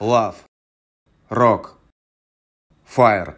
Love. Rock. Fire.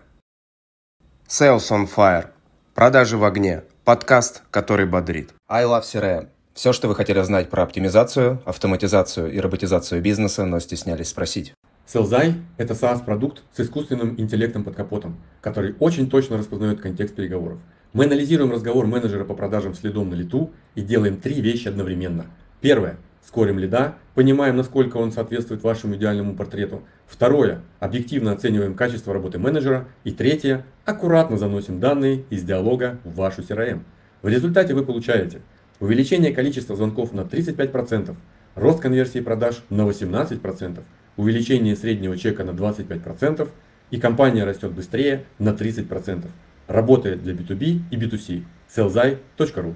Sales on Fire. Продажи в огне. Подкаст, который бодрит. I Love CRM. Все, что вы хотели знать про оптимизацию, автоматизацию и роботизацию бизнеса, но стеснялись спросить. Селзай – это SaaS-продукт с искусственным интеллектом под капотом, который очень точно распознает контекст переговоров. Мы анализируем разговор менеджера по продажам следом на лету и делаем три вещи одновременно. Первое скорим лида, понимаем, насколько он соответствует вашему идеальному портрету. Второе, объективно оцениваем качество работы менеджера. И третье, аккуратно заносим данные из диалога в вашу CRM. В результате вы получаете увеличение количества звонков на 35%, рост конверсии продаж на 18%, увеличение среднего чека на 25% и компания растет быстрее на 30%. Работает для B2B и B2C. sellzai.ru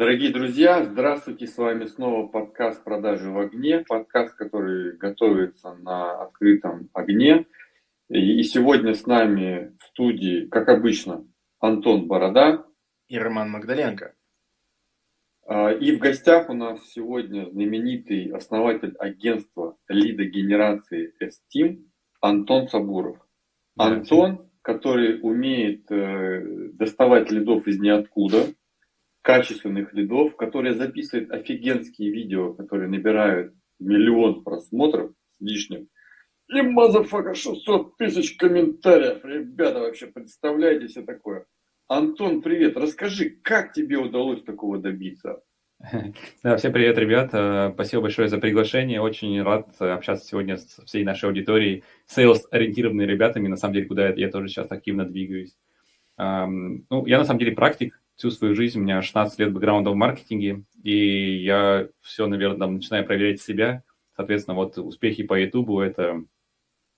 Дорогие друзья, здравствуйте, с вами снова подкаст «Продажи в огне», подкаст, который готовится на открытом огне. И сегодня с нами в студии, как обычно, Антон Борода и Роман Магдаленко. А, и в гостях у нас сегодня знаменитый основатель агентства лидогенерации S-Team Антон Сабуров. Антон, который умеет э, доставать лидов из ниоткуда – качественных лидов, которые записывают офигенские видео, которые набирают миллион просмотров с лишним. И motherfucka 600 тысяч комментариев. Ребята, вообще представляете себе такое? Антон, привет. Расскажи, как тебе удалось такого добиться? Да, всем привет, ребят. Э, спасибо большое за приглашение. Очень рад общаться сегодня с всей нашей аудиторией, сейлс-ориентированными ребятами, на самом деле, куда я тоже сейчас активно двигаюсь. Ну, я на самом деле практик, всю свою жизнь, у меня 16 лет бэкграунда в маркетинге, и я все, наверное, там, начинаю проверять себя. Соответственно, вот успехи по Ютубу – это,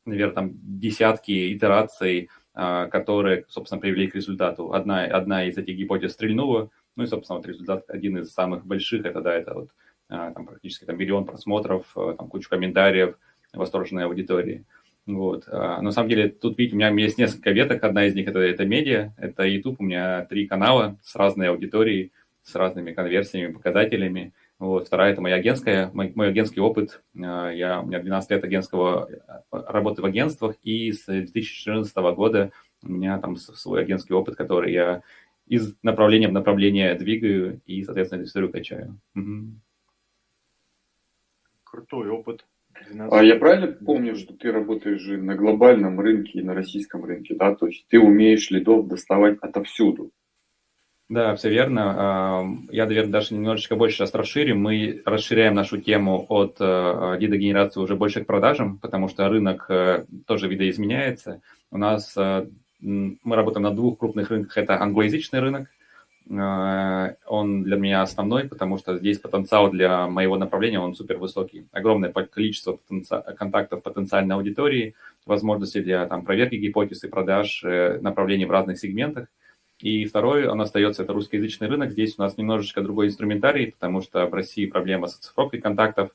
наверное, там десятки итераций, а, которые, собственно, привели к результату. Одна, одна из этих гипотез стрельнула, ну и, собственно, вот результат один из самых больших, это, да, это вот а, там практически там миллион просмотров, а, там кучу комментариев, восторженной аудитории. Вот. А, на самом деле, тут, видите, у меня есть несколько веток. Одна из них это, это медиа, это YouTube. У меня три канала с разной аудиторией, с разными конверсиями, показателями. Вот. Вторая – это моя агентская, мой, мой агентский опыт. А, я, у меня 12 лет агентского работы в агентствах, и с 2014 года у меня там свой агентский опыт, который я из направления в направление двигаю и, соответственно, историю качаю. Угу. Крутой опыт. А я правильно помню, что ты работаешь же на глобальном рынке и на российском рынке, да? То есть ты умеешь лидов доставать отовсюду. Да, все верно. Я, наверное, даже немножечко больше сейчас расширим. Мы расширяем нашу тему от э, лидогенерации уже больше к продажам, потому что рынок э, тоже видоизменяется. У нас э, мы работаем на двух крупных рынках. Это англоязычный рынок – он для меня основной, потому что здесь потенциал для моего направления, он супер высокий. Огромное количество потенци... контактов потенциальной аудитории, возможности для там, проверки гипотез и продаж, э, направлений в разных сегментах. И второй, он остается, это русскоязычный рынок. Здесь у нас немножечко другой инструментарий, потому что в России проблема с цифровкой контактов,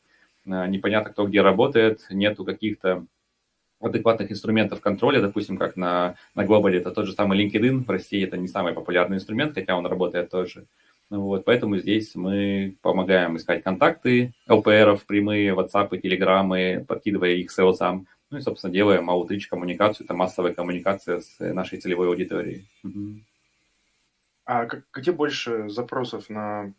э, непонятно, кто где работает, нету каких-то адекватных инструментов контроля, допустим, как на, на глобале, это тот же самый LinkedIn, в России это не самый популярный инструмент, хотя он работает тоже. Ну вот, поэтому здесь мы помогаем искать контакты ЛПРов, прямые, WhatsApp, Telegram, подкидывая их селсам, ну и, собственно, делаем аутрич коммуникацию, это массовая коммуникация с нашей целевой аудиторией. А где больше запросов на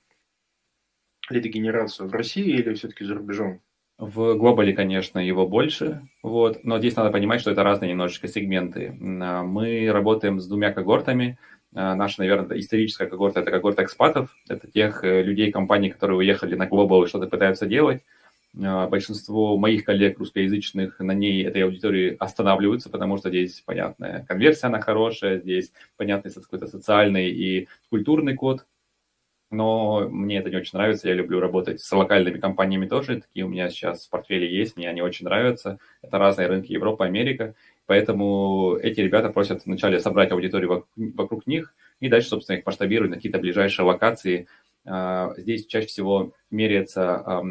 лидогенерацию, в России или все-таки за рубежом? В глобале, конечно, его больше, вот, но здесь надо понимать, что это разные немножечко сегменты. А, мы работаем с двумя когортами. А, наша, наверное, историческая когорта – это когорта экспатов, это тех э, людей, компаний, которые уехали на глобал и что-то пытаются делать. А, большинство моих коллег русскоязычных на ней, этой аудитории, останавливаются, потому что здесь, понятная конверсия, она хорошая, здесь понятный какой-то социальный и культурный код – но мне это не очень нравится. Я люблю работать с локальными компаниями тоже. Такие у меня сейчас в портфеле есть, мне они очень нравятся. Это разные рынки Европа, Америка. Поэтому эти ребята просят вначале собрать аудиторию вокруг них и дальше, собственно, их масштабировать на какие-то ближайшие локации. А, здесь чаще всего меряется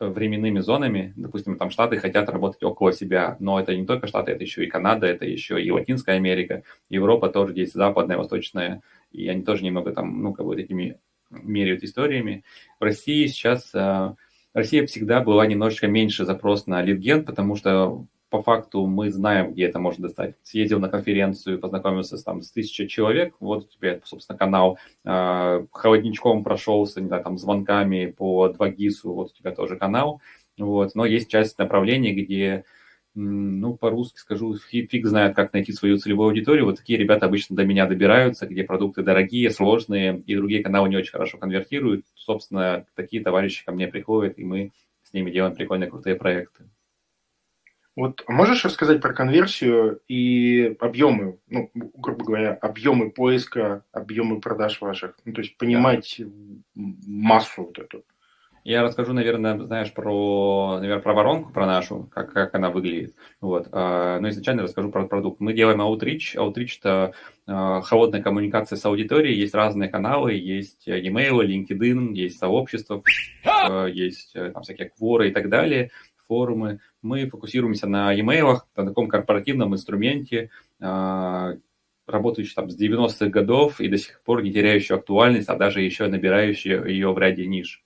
временными зонами. Допустим, там Штаты хотят работать около себя, но это не только Штаты, это еще и Канада, это еще и Латинская Америка, Европа тоже есть западная, восточная, и они тоже немного там, ну, как бы этими меряют историями. В России сейчас, э, Россия всегда была немножечко меньше запрос на литген, потому что по факту мы знаем, где это можно достать. Съездил на конференцию, познакомился там, с тысячей человек, вот у тебя, собственно, канал, э, холодничком прошелся, не знаю, там, звонками по 2GIS, вот у тебя тоже канал, вот, но есть часть направлений, где ну, по-русски скажу, фиг знает, как найти свою целевую аудиторию. Вот такие ребята обычно до меня добираются, где продукты дорогие, сложные, и другие каналы не очень хорошо конвертируют. Собственно, такие товарищи ко мне приходят, и мы с ними делаем прикольные, крутые проекты. Вот можешь рассказать про конверсию и объемы, ну, грубо говоря, объемы поиска, объемы продаж ваших, ну, то есть понимать да. массу вот эту? Я расскажу, наверное, знаешь, про, наверное, про воронку, про нашу, как, как она выглядит. Вот. А, но изначально расскажу про продукт. Мы делаем Outreach. Outreach – это а, холодная коммуникация с аудиторией. Есть разные каналы, есть e-mail, LinkedIn, есть сообщества, а, есть э, там всякие кворы и так далее, форумы. Мы фокусируемся на e-mail, на таком корпоративном инструменте, работающий там с 90-х годов и до сих пор не теряющий актуальность, а даже еще набирающий ее в ряде ниш.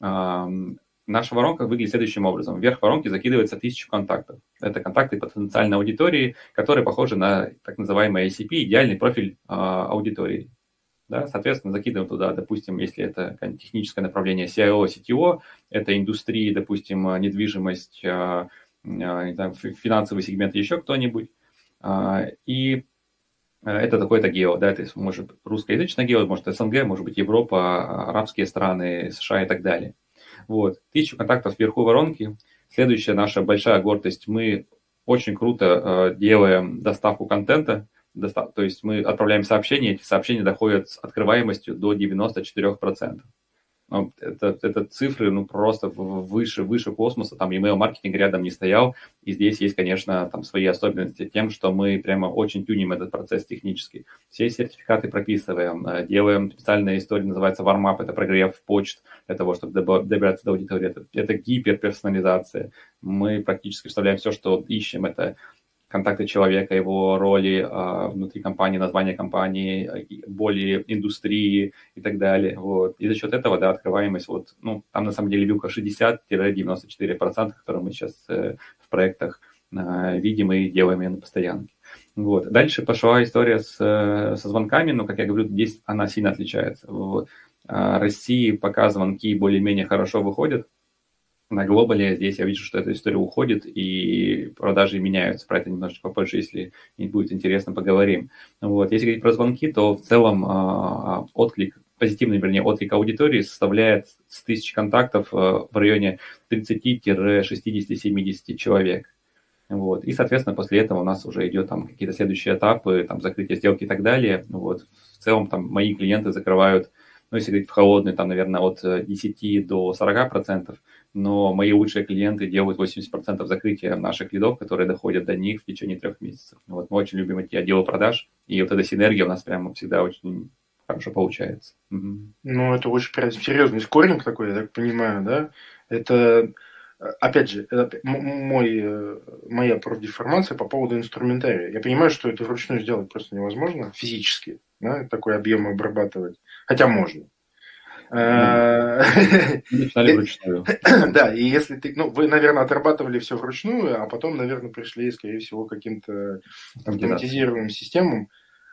Наша воронка выглядит следующим образом. Вверх воронки закидывается тысячу контактов. Это контакты потенциальной аудитории, которые похожи на так называемый ICP, идеальный профиль э, аудитории. Да, соответственно, закидываем туда, допустим, если это техническое направление CIO, CTO, это индустрии, допустим, недвижимость, э, э, финансовый сегмент, еще кто-нибудь. Э, и это такой-то гео, да, это может русскоязычное гео, может СНГ, может быть Европа, арабские страны, США и так далее. Вот, тысячу контактов вверху воронки. Следующая наша большая гордость, мы очень круто э, делаем доставку контента, достав, то есть мы отправляем сообщения, эти сообщения доходят с открываемостью до 94%. Ну, это, это цифры, ну, просто выше, выше космоса, там email-маркетинг рядом не стоял, и здесь есть, конечно, там свои особенности тем, что мы прямо очень тюним этот процесс технически. Все сертификаты прописываем, э, делаем. Специальная история, называется warm-up, это прогрев почт для того, чтобы добираться до аудитории, это, это гиперперсонализация. Мы практически вставляем все, что ищем, это контакты человека, его роли э, внутри компании, название компании, более индустрии и так далее. Вот. И за счет этого, да, открываемость, вот, ну, там на самом деле вилка 60-94%, которые мы сейчас э, в проектах э, видим и делаем ее на постоянке. Вот. Дальше пошла история с, э, со звонками, но, как я говорю, здесь она сильно отличается. Вот. Э, России пока звонки более-менее хорошо выходят, на глобале здесь я вижу, что эта история уходит и продажи меняются. Про это немножечко попозже, если будет интересно, поговорим. Вот. Если говорить про звонки, то в целом а, отклик, позитивный, вернее, отклик аудитории составляет с тысяч контактов а, в районе 30-60-70 человек. Вот. И, соответственно, после этого у нас уже идет там какие-то следующие этапы, там закрытие сделки и так далее. Вот. В целом там мои клиенты закрывают, ну, если говорить в холодный, там, наверное, от 10 до 40 процентов но мои лучшие клиенты делают 80% закрытия наших лидов, которые доходят до них в течение трех месяцев. Вот мы очень любим эти отделы продаж, и вот эта синергия у нас прямо всегда очень хорошо получается. Ну, это очень прям серьезный скоринг такой, я так понимаю, да? Это, опять же, это мой, э, моя профдеформация по поводу инструментария. Я понимаю, что это вручную сделать просто невозможно физически, да, такой объем обрабатывать. Хотя можно. Э, вручную. Да, и если ты, ну, вы, наверное, отрабатывали все вручную, а потом, наверное, пришли, скорее всего, к каким-то автоматизированным системам.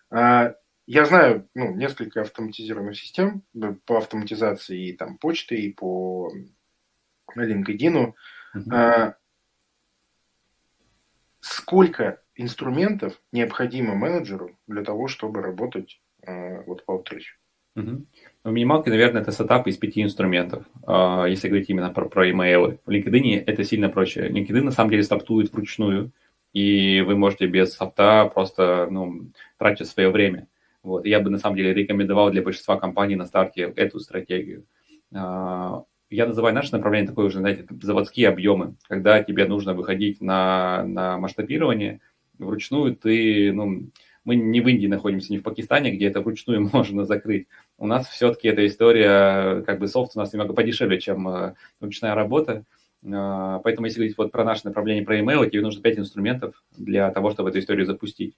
А, я знаю, ну, несколько автоматизированных систем по автоматизации и там почты, и по LinkedIn. А, сколько инструментов необходимо менеджеру для того, чтобы работать а, вот по Outreach? В минималке, наверное, это сетап из пяти инструментов, а, если говорить именно про, про имейлы. В LinkedIn это сильно проще. LinkedIn на самом деле стартует вручную, и вы можете без софта просто ну, тратить свое время. Вот. Я бы на самом деле рекомендовал для большинства компаний на старте эту стратегию. А, я называю наше направление такое уже, знаете, заводские объемы, когда тебе нужно выходить на, на масштабирование, вручную ты ну, мы не в Индии находимся, не в Пакистане, где это вручную можно закрыть. У нас все-таки эта история, как бы софт у нас немного подешевле, чем э, ручная работа. Э, поэтому если говорить вот про наше направление, про email, тебе нужно 5 инструментов для того, чтобы эту историю запустить.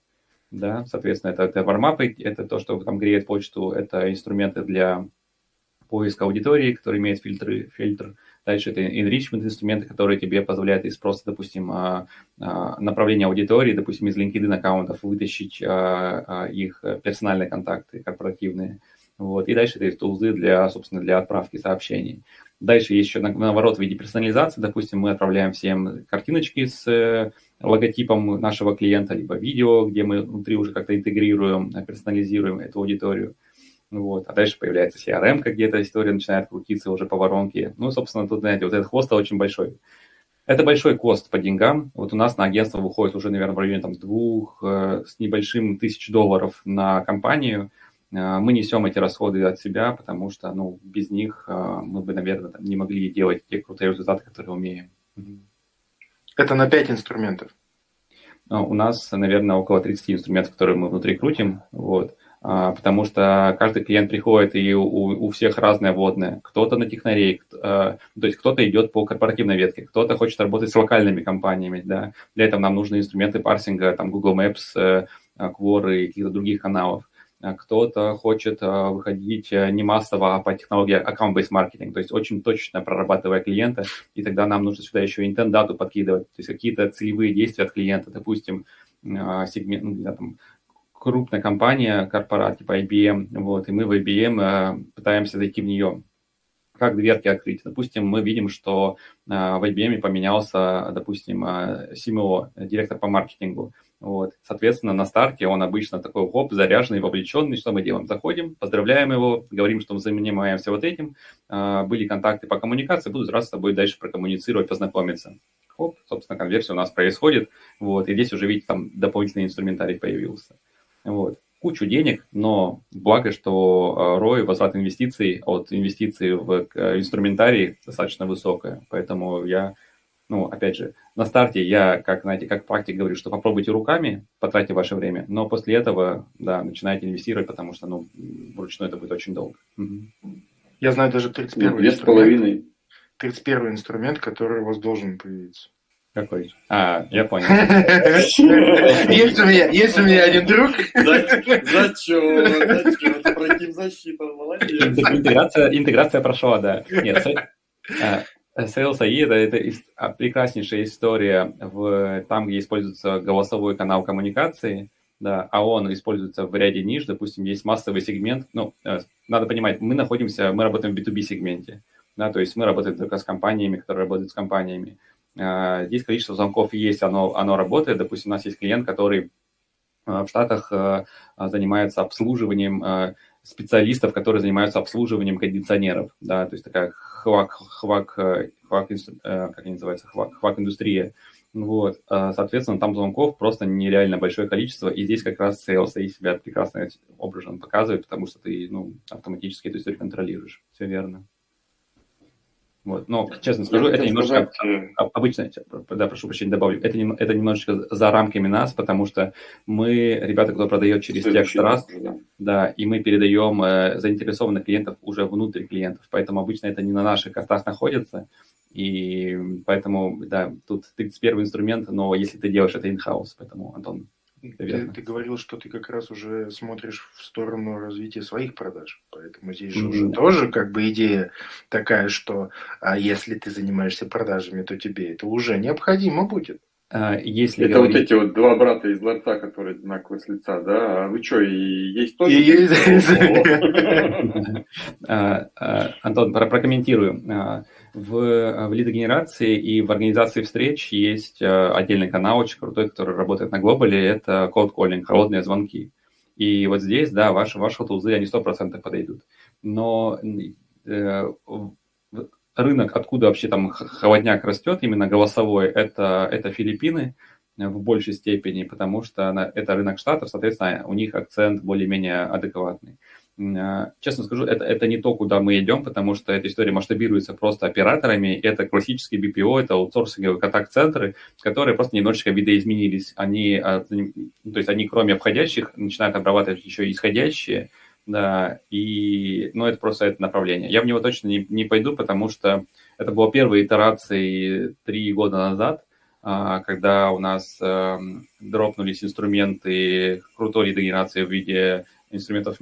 Да, соответственно, это, это вармапы, это то, что там греет почту, это инструменты для поиска аудитории, который имеет фильтры, фильтр. Дальше это enrichment инструменты, которые тебе позволяют из просто, допустим, а, а, направления аудитории, допустим, из LinkedIn аккаунтов вытащить а, их персональные контакты корпоративные. Вот. И дальше это есть тулзы для, собственно, для отправки сообщений. Дальше есть еще наоборот в виде персонализации. Допустим, мы отправляем всем картиночки с э, логотипом нашего клиента, либо видео, где мы внутри уже как-то интегрируем, персонализируем эту аудиторию. Вот. А дальше появляется CRM, где эта история начинает крутиться уже по воронке. Ну, собственно, тут, знаете, вот этот хвост очень большой. Это большой кост по деньгам. Вот у нас на агентство выходит уже, наверное, в районе там, двух э, с небольшим тысяч долларов на компанию. Э, мы несем эти расходы от себя, потому что ну, без них э, мы бы, наверное, там, не могли делать те крутые результаты, которые умеем. Это на 5 инструментов? У нас, наверное, около 30 инструментов, которые мы внутри крутим. Вот. А, потому что каждый клиент приходит, и у, у всех разное вводное. Кто-то на технарей, а, то есть кто-то идет по корпоративной ветке, кто-то хочет работать с локальными компаниями, да. Для этого нам нужны инструменты парсинга, там Google Maps, э, Quora и каких-то других каналов. А кто-то хочет выходить э, не массово, а по технологии account-based маркетинг, то есть очень точно прорабатывая клиента, и тогда нам нужно сюда еще интент-дату подкидывать, то есть какие-то целевые действия от клиента, допустим, сегмент, ну, там, крупная компания, корпорат типа IBM, вот, и мы в IBM э, пытаемся зайти в нее. Как дверки открыть? Допустим, мы видим, что э, в IBM поменялся, допустим, э, CMO, директор по маркетингу. Вот. Соответственно, на старте он обычно такой хоп, заряженный, вовлеченный. Что мы делаем? Заходим, поздравляем его, говорим, что мы занимаемся вот этим. Э, были контакты по коммуникации, буду раз с тобой дальше прокоммуницировать, познакомиться. Хоп, собственно, конверсия у нас происходит. Вот. И здесь уже, видите, там дополнительный инструментарий появился. Вот. Кучу денег, но благо, что ROI, а, возврат инвестиций от инвестиций в инструментарий достаточно высокая. Поэтому я, ну, опять же, на старте я, как, знаете, как практик говорю, что попробуйте руками, потратьте ваше время, но после этого, да, начинайте инвестировать, потому что, ну, вручную это будет очень долго. Я знаю даже 31 Две с половиной. 31 инструмент, который у вас должен появиться. Какой? А, я понял. Есть у меня, есть у меня один друг. Зачем? Зачем? Против защиты, молодец. Интеграция, интеграция прошла, да. Нет, а, Sales AI это, это а, прекраснейшая история в, там, где используется голосовой канал коммуникации, да, а он используется в ряде ниш, допустим, есть массовый сегмент, ну, э, надо понимать, мы находимся, мы работаем в B2B сегменте, да, то есть мы работаем только с компаниями, которые работают с компаниями. Здесь количество звонков есть, оно, оно работает. Допустим, у нас есть клиент, который а, в Штатах а, занимается обслуживанием специалистов, которые занимаются обслуживанием кондиционеров, да, то есть такая хвак, хвак, хвак, как они называются, хвак, хвак индустрия. Вот, соответственно, там звонков просто нереально большое количество, и здесь как раз sales себя прекрасно образом показывает, потому что ты, ну, автоматически эту историю контролируешь. Все верно. Вот. Но, честно скажу, это немножко сказать... обычно, да, прошу прощения, добавлю, это, это немножечко за рамками нас, потому что мы, ребята, кто продает через текст раз, да. да, и мы передаем э, заинтересованных клиентов уже внутрь клиентов, поэтому обычно это не на наших картах находится, и поэтому, да, тут 31 инструмент, но если ты делаешь это in-house, поэтому, Антон, ты, ты говорил, что ты как раз уже смотришь в сторону развития своих продаж. Поэтому здесь же mm-hmm. уже тоже как бы идея такая, что а если ты занимаешься продажами, то тебе это уже необходимо будет. А, если это говорить... вот эти вот два брата из ларца, которые одинаковые с лица, да? А вы что, и есть тоже? И есть. А, а, Антон, прокомментирую. В, в лидогенерации и в организации встреч есть отдельный канал, очень крутой, который работает на глобале, это cold calling, холодные звонки. И вот здесь, да, ваши, ваши тулзы, они 100% подойдут. Но э, рынок, откуда вообще там холодняк растет, именно голосовой, это, это Филиппины в большей степени, потому что это рынок штатов, соответственно, у них акцент более-менее адекватный. А, честно скажу, это, это не то, куда мы идем, потому что эта история масштабируется просто операторами. Это классический BPO, это аутсорсинговые контакт-центры, которые просто немножечко видоизменились. Они, а, то есть они кроме входящих начинают обрабатывать еще исходящие, да, и, ну, это просто это направление. Я в него точно не, не пойду, потому что это была первая итерация три года назад, а, когда у нас эм, дропнулись инструменты крутой лидогенерации в виде инструментов.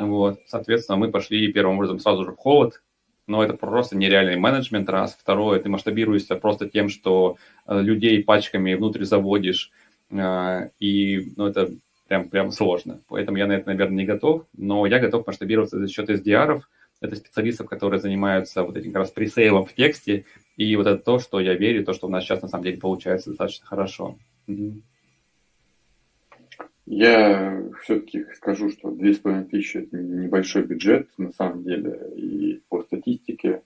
Вот, соответственно, мы пошли первым образом сразу же в холод, но это просто нереальный менеджмент, раз. Второе, ты масштабируешься просто тем, что э, людей пачками внутрь заводишь, э, и ну, это прям, прям сложно. Поэтому я на это, наверное, не готов, но я готов масштабироваться за счет SDR, это специалистов, которые занимаются вот этим как раз пресейлом в тексте, и вот это то, что я верю, то, что у нас сейчас на самом деле получается достаточно хорошо. Я все-таки скажу, что 2500 – это небольшой бюджет на самом деле, и по статистике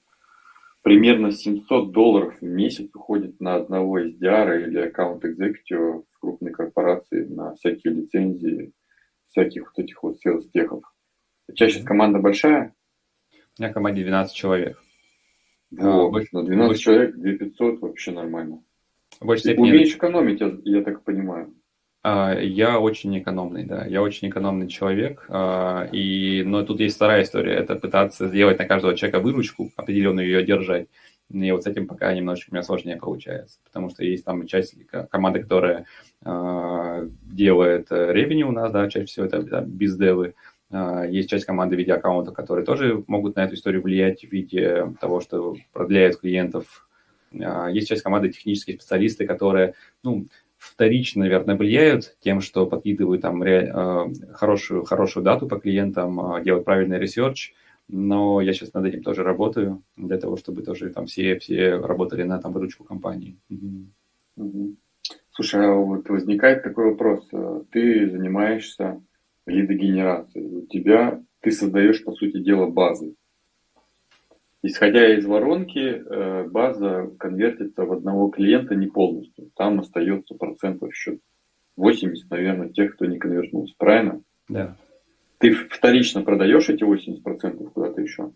примерно 700 долларов в месяц уходит на одного SDR или аккаунт экзекутива в крупной корпорации на всякие лицензии, всяких вот этих вот sales-техов. Чаще команда большая? У меня команде 12 человек. А, на 12 больше... человек 2500 вообще нормально. Больше Ты умеешь экономить, я, я так понимаю. А, я очень экономный, да. Я очень экономный человек. А, и, но тут есть вторая история. Это пытаться сделать на каждого человека выручку, определенную ее держать. И вот с этим пока немножечко у меня сложнее получается. Потому что есть там часть команды, которая делает revenue у нас, да, чаще всего это да, bizdev ы. Есть часть команды в виде аккаунтов, которые тоже могут на эту историю влиять в виде того, что продляют клиентов. Есть часть команды технические специалисты, которые, ну, вторично, наверное, влияют тем, что подкидывают там ре, э, хорошую, хорошую дату по клиентам, э, делают правильный research, но я сейчас над этим тоже работаю, для того, чтобы тоже там все, все работали на там выручку компании. Угу. Слушай, а вот возникает такой вопрос. Ты занимаешься лидогенерацией, у тебя, ты создаешь, по сути дела, базы. Исходя из воронки, э, база конвертится в одного клиента не полностью. Там остается процентов еще 80, наверное, тех, кто не конвертнулся. Правильно? Да. Ты вторично продаешь эти 80% куда-то еще?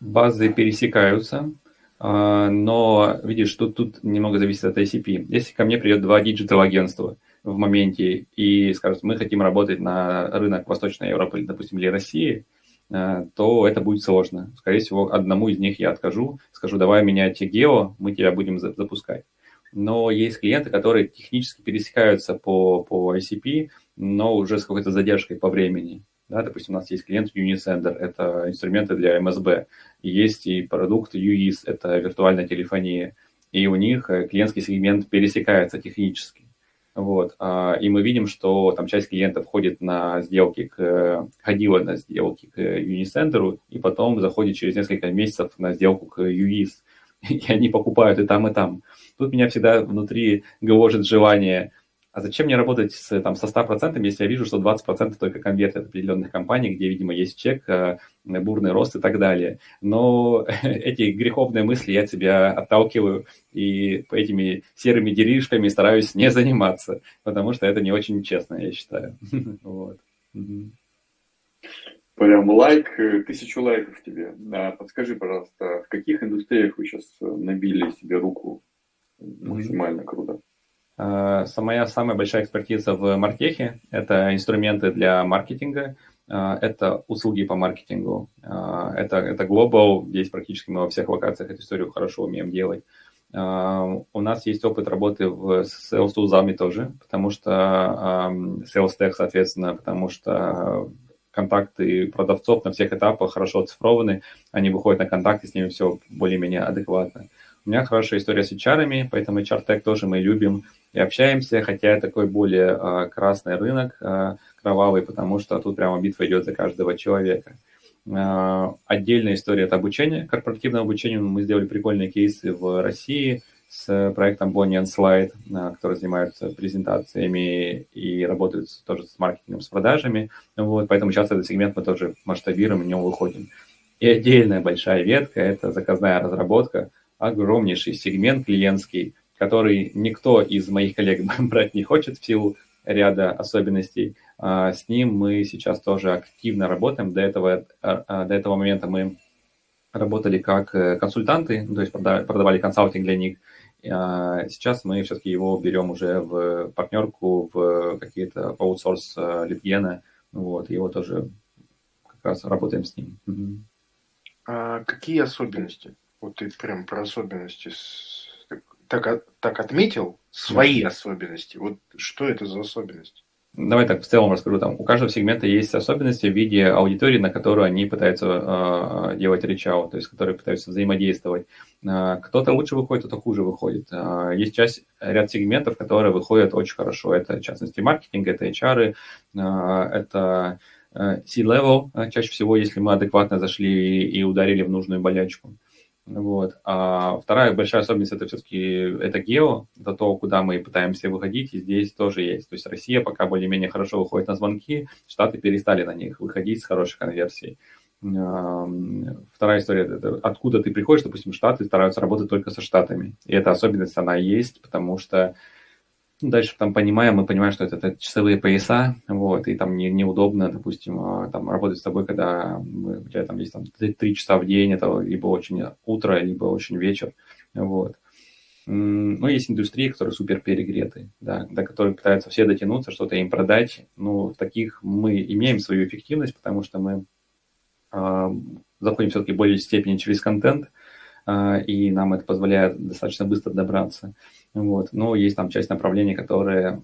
Базы пересекаются, а, но, видишь, тут, тут немного зависит от ICP. Если ко мне придет два digital-агентства в моменте и скажут, мы хотим работать на рынок Восточной Европы, допустим, или России – Э, то это будет сложно. Скорее всего, одному из них я откажу, скажу, давай меняйте гео, мы тебя будем запускать. Но есть клиенты, которые технически пересекаются по, по ICP, но уже с какой-то задержкой по времени. Да, допустим, у нас есть клиент Unisender, это инструменты для МСБ. Есть и продукт UIS, это виртуальная телефония. И у них э, клиентский сегмент пересекается технически. Вот. А, и мы видим, что там часть клиентов ходит на сделки, к, ходила на сделки к Unicenter, и потом заходит через несколько месяцев на сделку к UIS. И они покупают и там, и там. Тут меня всегда внутри гложет желание а зачем мне работать с, там, со 100%, если я вижу, что 20% только конвертят определенных компаний, где, видимо, есть чек, э, бурный рост и так далее. Но эти греховные мысли я тебя отталкиваю и этими серыми делишками стараюсь не заниматься, потому что это не очень честно, я считаю. Вот. Прям лайк, э, тысячу лайков тебе. Подскажи, пожалуйста, в каких индустриях вы сейчас набили себе руку максимально круто? Э, моя самая большая экспертиза в Мартехе – это инструменты для маркетинга, э, это услуги по маркетингу, э, это, это Global, здесь практически мы во всех локациях эту историю хорошо умеем делать. У нас есть опыт работы в sales тулзами тоже, потому что sales tech, соответственно, потому что контакты продавцов на всех этапах хорошо оцифрованы, они выходят на контакты, с ними все более-менее адекватно. У меня хорошая история с HR, поэтому HR-тег тоже мы любим и общаемся, хотя такой более э, красный рынок, э, кровавый, потому что тут прямо битва идет за каждого человека. Э, отдельная история – это обучение, корпоративное обучение. Мы сделали прикольные кейсы в России с проектом Bonnie and Slide, который занимаются презентациями и работают тоже с маркетингом, с продажами. Вот, поэтому сейчас этот сегмент мы тоже масштабируем, в него выходим. И отдельная большая ветка – это заказная разработка, огромнейший сегмент клиентский – который никто из моих коллег брать не хочет в силу ряда особенностей. С ним мы сейчас тоже активно работаем. До этого, до этого момента мы работали как э, консультанты, то есть продавали консалтинг для них. Сейчас мы все-таки его берем уже в партнерку, в какие-то по аутсорс литгена, вот, его тоже как раз работаем с ним. А какие особенности? Вот ты прям про особенности так, так отметил, свои особенности. Вот что это за особенности? Давай так в целом расскажу. Там, у каждого сегмента есть особенности в виде аудитории, на которую они пытаются э, делать reach то есть которые пытаются взаимодействовать. Э, кто-то лучше выходит, кто-то хуже выходит. Э, есть часть, ряд сегментов, которые выходят очень хорошо. Это, в частности, маркетинг, это HR, э, это C-level, чаще всего, если мы адекватно зашли и ударили в нужную болячку. Вот. А вторая большая особенность это все-таки это гео, это то, куда мы пытаемся выходить, и здесь тоже есть. То есть Россия пока более-менее хорошо выходит на звонки, Штаты перестали на них выходить с хорошей конверсией. Вторая история это откуда ты приходишь, допустим, Штаты стараются работать только со Штатами. И эта особенность, она есть, потому что дальше там понимаем, мы понимаем, что это, это часовые пояса, вот, и там не, неудобно, допустим, а, там работать с тобой, когда у тебя там есть там 3 часа в день, это либо очень утро, либо очень вечер, вот. Ну, есть индустрии, которые супер перегреты, да, до которых пытаются все дотянуться, что-то им продать. Ну, таких мы имеем свою эффективность, потому что мы э, заходим все-таки в большей степени через контент, и нам это позволяет достаточно быстро добраться. Вот. Но есть там часть направлений, которые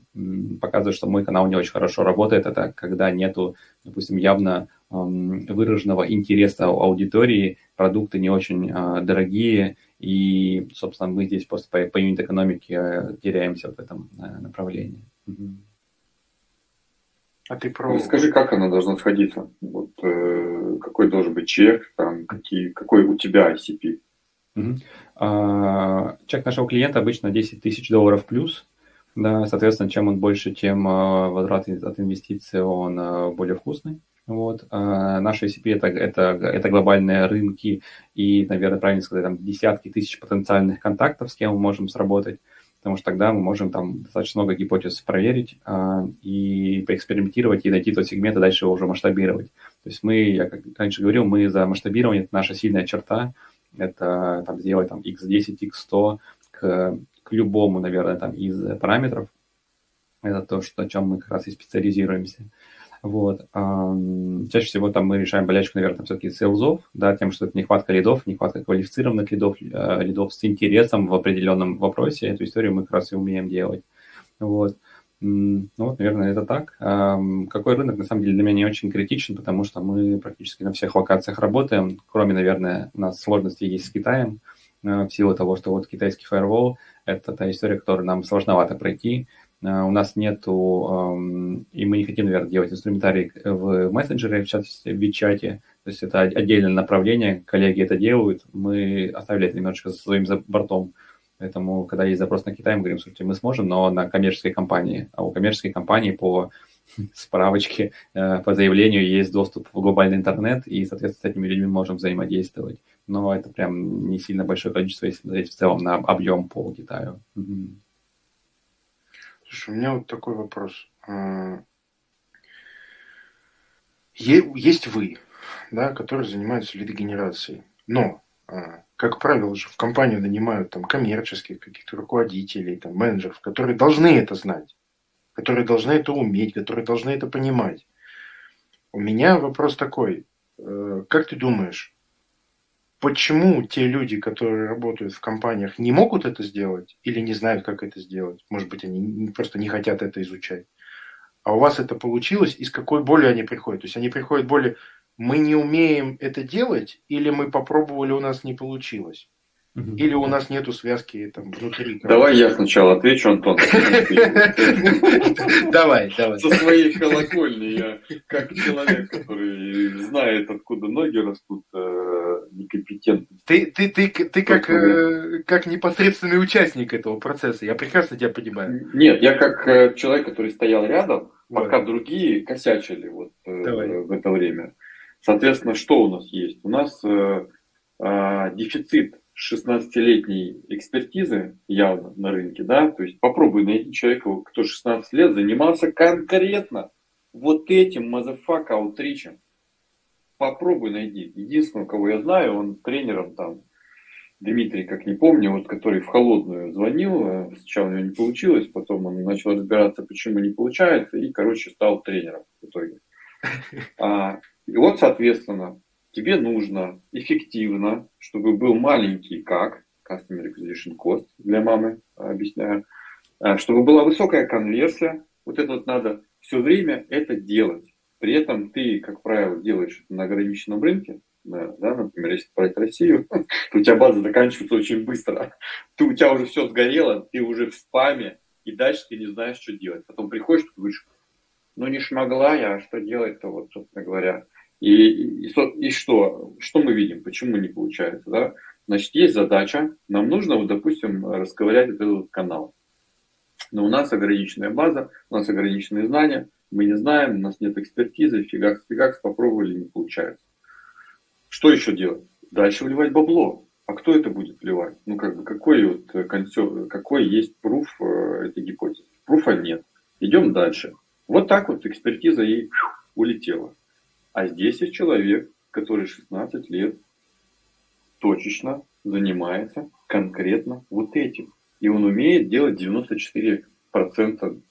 показывают, что мой канал не очень хорошо работает. Это когда нету, допустим, явно выраженного интереса аудитории, продукты не очень а, дорогие, и, собственно, мы здесь просто по, по юнит-экономике э, теряемся в этом э, направлении. А ты про... Ну, скажи, как она должна сходиться? Вот, э, какой должен быть чек, там, какие, какой у тебя ICP? Угу. Чек нашего клиента обычно 10 тысяч долларов плюс. Да, соответственно, чем он больше, тем а, возврат от инвестиций он а, более вкусный. Вот. Наши ICP это, это, это глобальные рынки и, наверное, правильно сказать, там десятки тысяч потенциальных контактов, с кем мы можем сработать, потому что тогда мы можем там достаточно много гипотез проверить и поэкспериментировать и найти тот сегмент, и дальше его уже масштабировать. То есть мы, я как раньше говорил, мы за масштабирование, это наша сильная черта, это там, сделать там, x10, x100 к, к любому, наверное, там, из параметров. Это то, что, на чем мы как раз и специализируемся. Вот. Чаще всего там мы решаем болячку, наверное, все-таки селзов, да, тем, что это нехватка лидов, нехватка квалифицированных лидов, э, лидов с интересом в определенном вопросе. Эту историю мы как раз и умеем делать. Вот. Ну вот, наверное, это так. Какой рынок, на самом деле, для меня не очень критичен, потому что мы практически на всех локациях работаем, кроме, наверное, у нас сложности есть с Китаем, э, в силу того, что вот китайский фаервол – это та история, которую нам сложновато пройти. Э, у нас нету, и мы не хотим, наверное, делать инструментарий в мессенджере, в частности, в чате то есть это отдельное направление, коллеги это делают, мы оставили это немножечко за своим бортом. Поэтому, когда есть запрос на Китай, мы говорим, слушайте, мы сможем, но на коммерческой компании. А у коммерческой компании по справочке, э, по заявлению есть доступ в глобальный интернет, и, соответственно, с этими людьми можем взаимодействовать. Но это прям не сильно большое количество, если смотреть в целом на объем по Китаю. Слушай, у меня вот такой вопрос. А, есть вы, да, которые занимаются лидогенерацией, но как правило же в компанию нанимают там коммерческих каких-то руководителей, там, менеджеров, которые должны это знать, которые должны это уметь, которые должны это понимать. У меня вопрос такой. Э, как ты думаешь, почему те люди, которые работают в компаниях, не могут это сделать или не знают, как это сделать? Может быть, они просто не хотят это изучать. А у вас это получилось, и с какой болью они приходят? То есть они приходят более мы не умеем это делать, или мы попробовали, у нас не получилось. Или у нас нету связки там внутри. Давай я сначала отвечу, Антон. Давай, давай. Со своей колокольни я, как человек, который знает, откуда ноги растут, э, некомпетентный. Ты, ты, ты, ты как, э, как непосредственный участник этого процесса, я прекрасно тебя понимаю. Нет, я как э, человек, который стоял рядом, пока другие косячили вот в это время. Соответственно, что у нас есть? У нас э, э, дефицит 16-летней экспертизы явно на рынке, да, то есть попробуй найти человека, кто 16 лет занимался конкретно вот этим motherfucka outreach ем. Попробуй найди. Единственного, кого я знаю, он тренером там, Дмитрий, как не помню, вот который в холодную звонил, э, сначала у него не получилось, потом он начал разбираться, почему не получается, и, короче, стал тренером в итоге. А, и вот, соответственно, тебе нужно эффективно, чтобы был маленький как, Customer Acquisition Cost для мамы, объясняю, а, чтобы была высокая конверсия, вот это вот надо все время это делать. При этом ты, как правило, делаешь это на ограниченном рынке, да, например, если брать Россию, то у тебя база заканчивается очень быстро. Ты, у тебя уже все сгорело, ты уже в спаме, и дальше ты не знаешь, что делать. Потом приходишь, ты говоришь, ну не смогла я, а что делать-то, вот, собственно говоря. И, и, и что? Что мы видим? Почему не получается? Да? Значит, есть задача. Нам нужно, вот, допустим, расковырять этот канал. Но у нас ограниченная база, у нас ограниченные знания, мы не знаем, у нас нет экспертизы, фигакс, фигакс, попробовали, не получается. Что еще делать? Дальше вливать бабло. А кто это будет вливать? Ну, как бы, какой, вот, консер... какой есть proof э, этой гипотезы? Proof а нет. Идем дальше. Вот так вот экспертиза и улетела. А здесь есть человек, который 16 лет точечно занимается конкретно вот этим. И он умеет делать 94%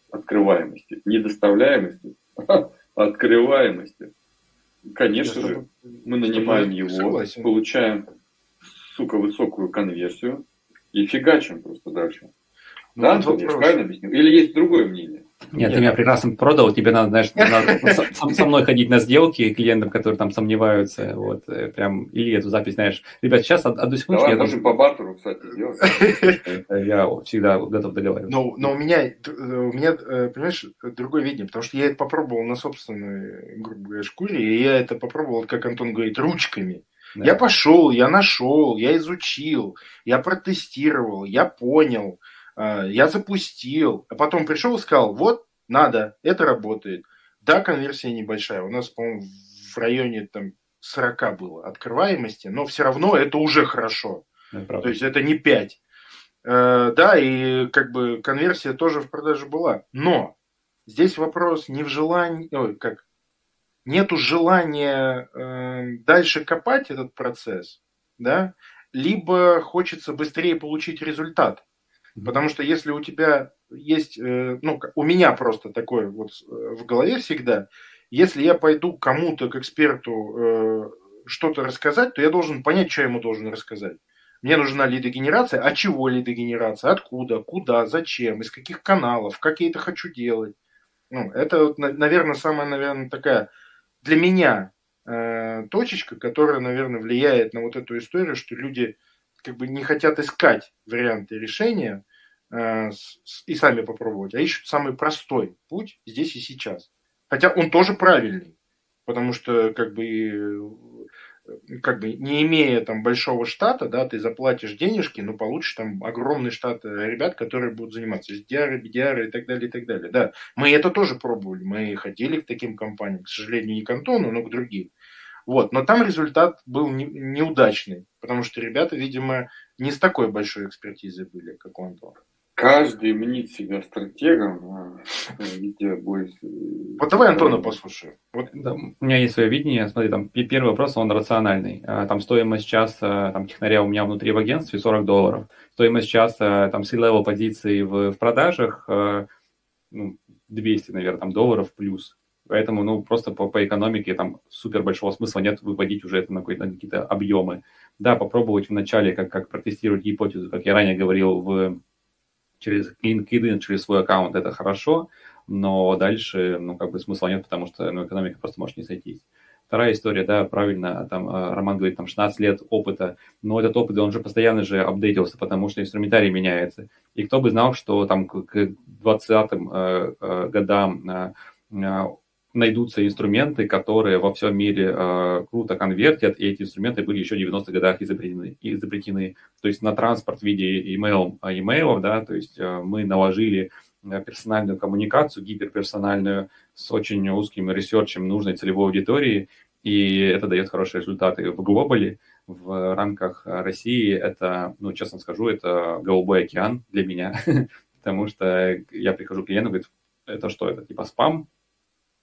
открываемости. Не доставляемости, а открываемости. Конечно же, мы нанимаем его, согласен. получаем, сука, высокую конверсию и фигачим просто дальше. Ну, да, Антон, я правильно объяснил? Или есть другое мнение? Нет, Нет, ты меня прекрасно продал, тебе надо, знаешь, надо со, со мной ходить на сделки клиентам, которые там сомневаются, вот, э, прям, или эту запись, знаешь, ребят, сейчас одну секунду. Давай, можем по бартеру, кстати, сделать. Я всегда готов договариваться. Но, но у меня, э, у меня, э, понимаешь, другое видение, потому что я это попробовал на собственной, грубо говоря, шкуре, и я это попробовал, как Антон говорит, ручками. Да. Я пошел, я нашел, я изучил, я протестировал, я понял, я запустил, а потом пришел и сказал, вот, надо, это работает. Да, конверсия небольшая, у нас, по-моему, в районе там 40 было открываемости, но все равно это уже хорошо. Это То есть это не 5. Э, да, и как бы конверсия тоже в продаже была. Но здесь вопрос не в желании, ой, как, нету желания э, дальше копать этот процесс, да, либо хочется быстрее получить результат. Потому что если у тебя есть, э, ну, у меня просто такое вот э, в голове всегда, если я пойду кому-то, к эксперту, э, что-то рассказать, то я должен понять, что я ему должен рассказать. Мне нужна лидогенерация. А чего лидогенерация? Откуда? Куда? Зачем? Из каких каналов? Как я это хочу делать? Ну, это, наверное, самая, наверное, такая для меня э, точечка, которая, наверное, влияет на вот эту историю, что люди как бы не хотят искать варианты решения э, с, и сами попробовать, а ищут самый простой путь здесь и сейчас. Хотя он тоже правильный, потому что как бы э, как бы не имея там большого штата, да, ты заплатишь денежки, но получишь там огромный штат э, ребят, которые будут заниматься SDR, BDR и так далее, и так далее. Да, мы это тоже пробовали, мы ходили к таким компаниям, к сожалению, не к Антону, но к другим. Вот. Но там результат был не, неудачный, потому что ребята, видимо, не с такой большой экспертизой были, как у Антона. Каждый мнит себя стратегом, а видя бой. Вот давай Антона послушаем. Вот. Да, у меня есть свое видение. Смотри, там первый вопрос, он рациональный. А, там стоимость сейчас там, технаря у меня внутри в агентстве 40 долларов. Стоимость сейчас там C-level позиции в, в продажах ну, 200, наверное, там, долларов плюс. Поэтому, ну, просто по, по экономике там супер большого смысла нет выводить уже это на, на какие-то объемы. Да, попробовать вначале, как, как протестировать гипотезу, как я ранее говорил, в, через LinkedIn, через свой аккаунт, это хорошо, но дальше, ну, как бы смысла нет, потому что, ну, экономика просто может не сойтись. Вторая история, да, правильно, там э, Роман говорит, там 16 лет опыта, но этот опыт, он же постоянно же апдейтился, потому что инструментарий меняется. И кто бы знал, что там к 20-м э, э, годам найдутся инструменты, которые во всем мире э, круто конвертят, и эти инструменты были еще в 90-х годах изобретены, изобретены. То есть на транспорт в виде email, а, имейлов, да, то есть э, мы наложили э, персональную коммуникацию, гиперперсональную, с очень узким ресерчем нужной целевой аудитории, и это дает хорошие результаты в глобале. в рамках России это, ну, честно скажу, это голубой океан для меня, потому что я прихожу к клиенту, говорит, это что, это типа спам?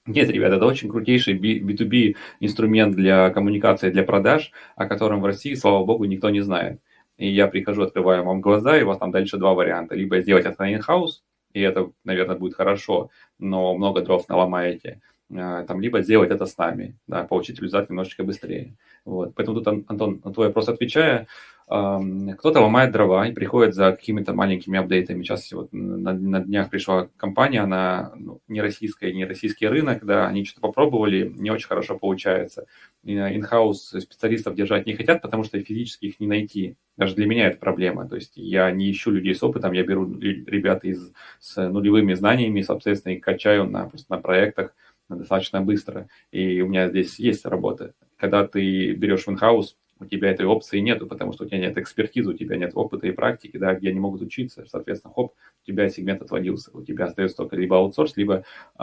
Нет, ребята, это очень крутейший B2B инструмент для коммуникации, для продаж, о котором в России, слава богу, никто не знает. И я прихожу, открываю вам глаза, и у вас там дальше два варианта. Либо сделать это in-house, и это, наверное, будет хорошо, но много дров наломаете. А, там, либо сделать это с нами, да, получить результат немножечко быстрее. Вот. Поэтому тут, Антон, на твой вопрос отвечая, кто-то ломает дрова и приходит за какими-то маленькими апдейтами. Сейчас вот на, на днях пришла компания, она ну, не российская, не российский рынок, да, они что-то попробовали, не очень хорошо получается. Инхаус специалистов держать не хотят, потому что физически их не найти. Даже для меня это проблема. То есть я не ищу людей с опытом, я беру ребят из, с нулевыми знаниями, соответственно, их качаю на, просто на проектах достаточно быстро. И у меня здесь есть работа. Когда ты берешь в инхаус, у тебя этой опции нету, потому что у тебя нет экспертизы, у тебя нет опыта и практики, да, где они могут учиться, соответственно, хоп, у тебя сегмент отвалился, у тебя остается только либо аутсорс, либо э,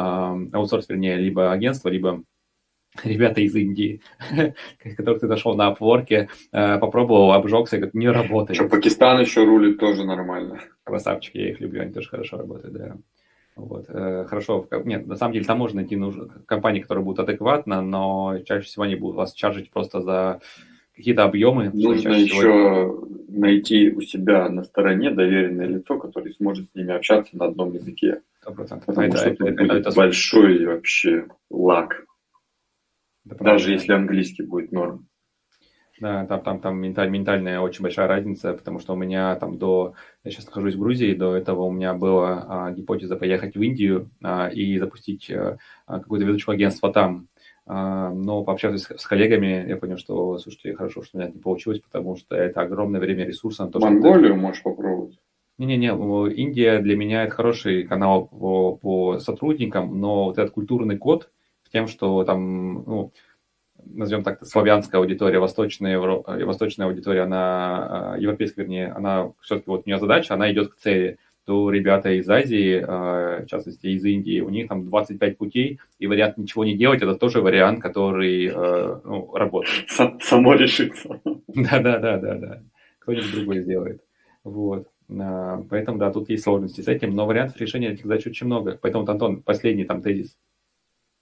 аутсорс, вернее, либо агентство, либо ребята из Индии, которых ты нашел на опворке, э, попробовал, обжегся, говорит, не работает. Что, Пакистан еще рулит тоже нормально. Красавчики, я их люблю, они тоже хорошо работают, да. Вот. Э, хорошо, нет, на самом деле там можно найти нужно, компании, которые будут адекватно, но чаще всего они будут вас чаржить просто за какие-то объемы. Нужно еще найти у себя на стороне доверенное лицо, которое сможет с ними общаться на одном языке. 100%. Потому это, что это, это, будет это, большой вообще лак. Это Даже если английский будет норм. Да, там, там, там менталь, ментальная очень большая разница, потому что у меня там до, я сейчас нахожусь в Грузии, до этого у меня была а, гипотеза поехать в Индию а, и запустить а, какое-то ведущее агентство там. А, но пообщавшись с коллегами, я понял, что, слушайте, хорошо, что у меня не получилось, потому что это огромное время ресурса. На то, Монголию ты... можешь попробовать. Не-не-не, Индия для меня это хороший канал по, по сотрудникам, но вот этот культурный код в тем, что там, ну, назовем так, славянская аудитория, восточная, восточная аудитория, она, а, европейская, вернее, она все-таки вот у нее задача, она идет к цели то ребята из Азии, а, в частности из Индии, у них там 25 путей, и вариант ничего не делать, это тоже вариант, который а, ну, работает. Само решится. Да-да-да-да-да. Кто-нибудь другой сделает. Вот. А, поэтому, да, тут есть сложности с этим, но вариантов решения этих задач очень много. Поэтому, Антон, последний там тезис.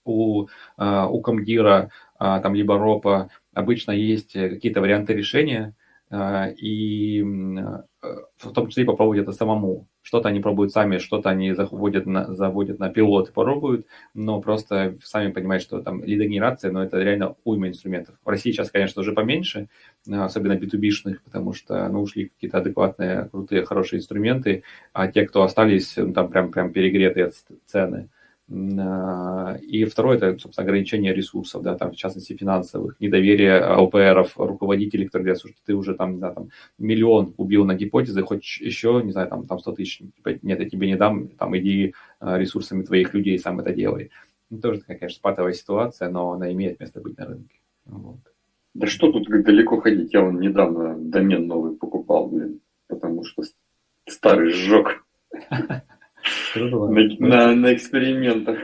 У, у Комгира, там, либо РОПа обычно есть какие-то варианты решения, и в том числе попробовать это самому. Что-то они пробуют сами, что-то они заводят на, заводят на пилот пробуют, но просто сами понимаете, что там лидогенерация, но это реально уйма инструментов. В России сейчас, конечно, уже поменьше, особенно B2B-шных, потому что ну, ушли какие-то адекватные, крутые, хорошие инструменты, а те, кто остались, ну, там прям, прям перегретые цены. А, и второе, это, собственно, ограничение ресурсов, да, там, в частности, финансовых, недоверие ЛПРов, руководителей, которые говорят, слушай, ты уже там, да, там, миллион убил на гипотезы, хочешь еще, не знаю, там, там 100 тысяч, типа, нет, я тебе не дам, там, иди а, ресурсами твоих людей, сам это делай. Ну, тоже такая, конечно, патовая ситуация, но она имеет место быть на рынке. Вот. Да что тут далеко ходить? Я вон недавно домен новый покупал, блин, потому что старый сжег. На, на, на экспериментах.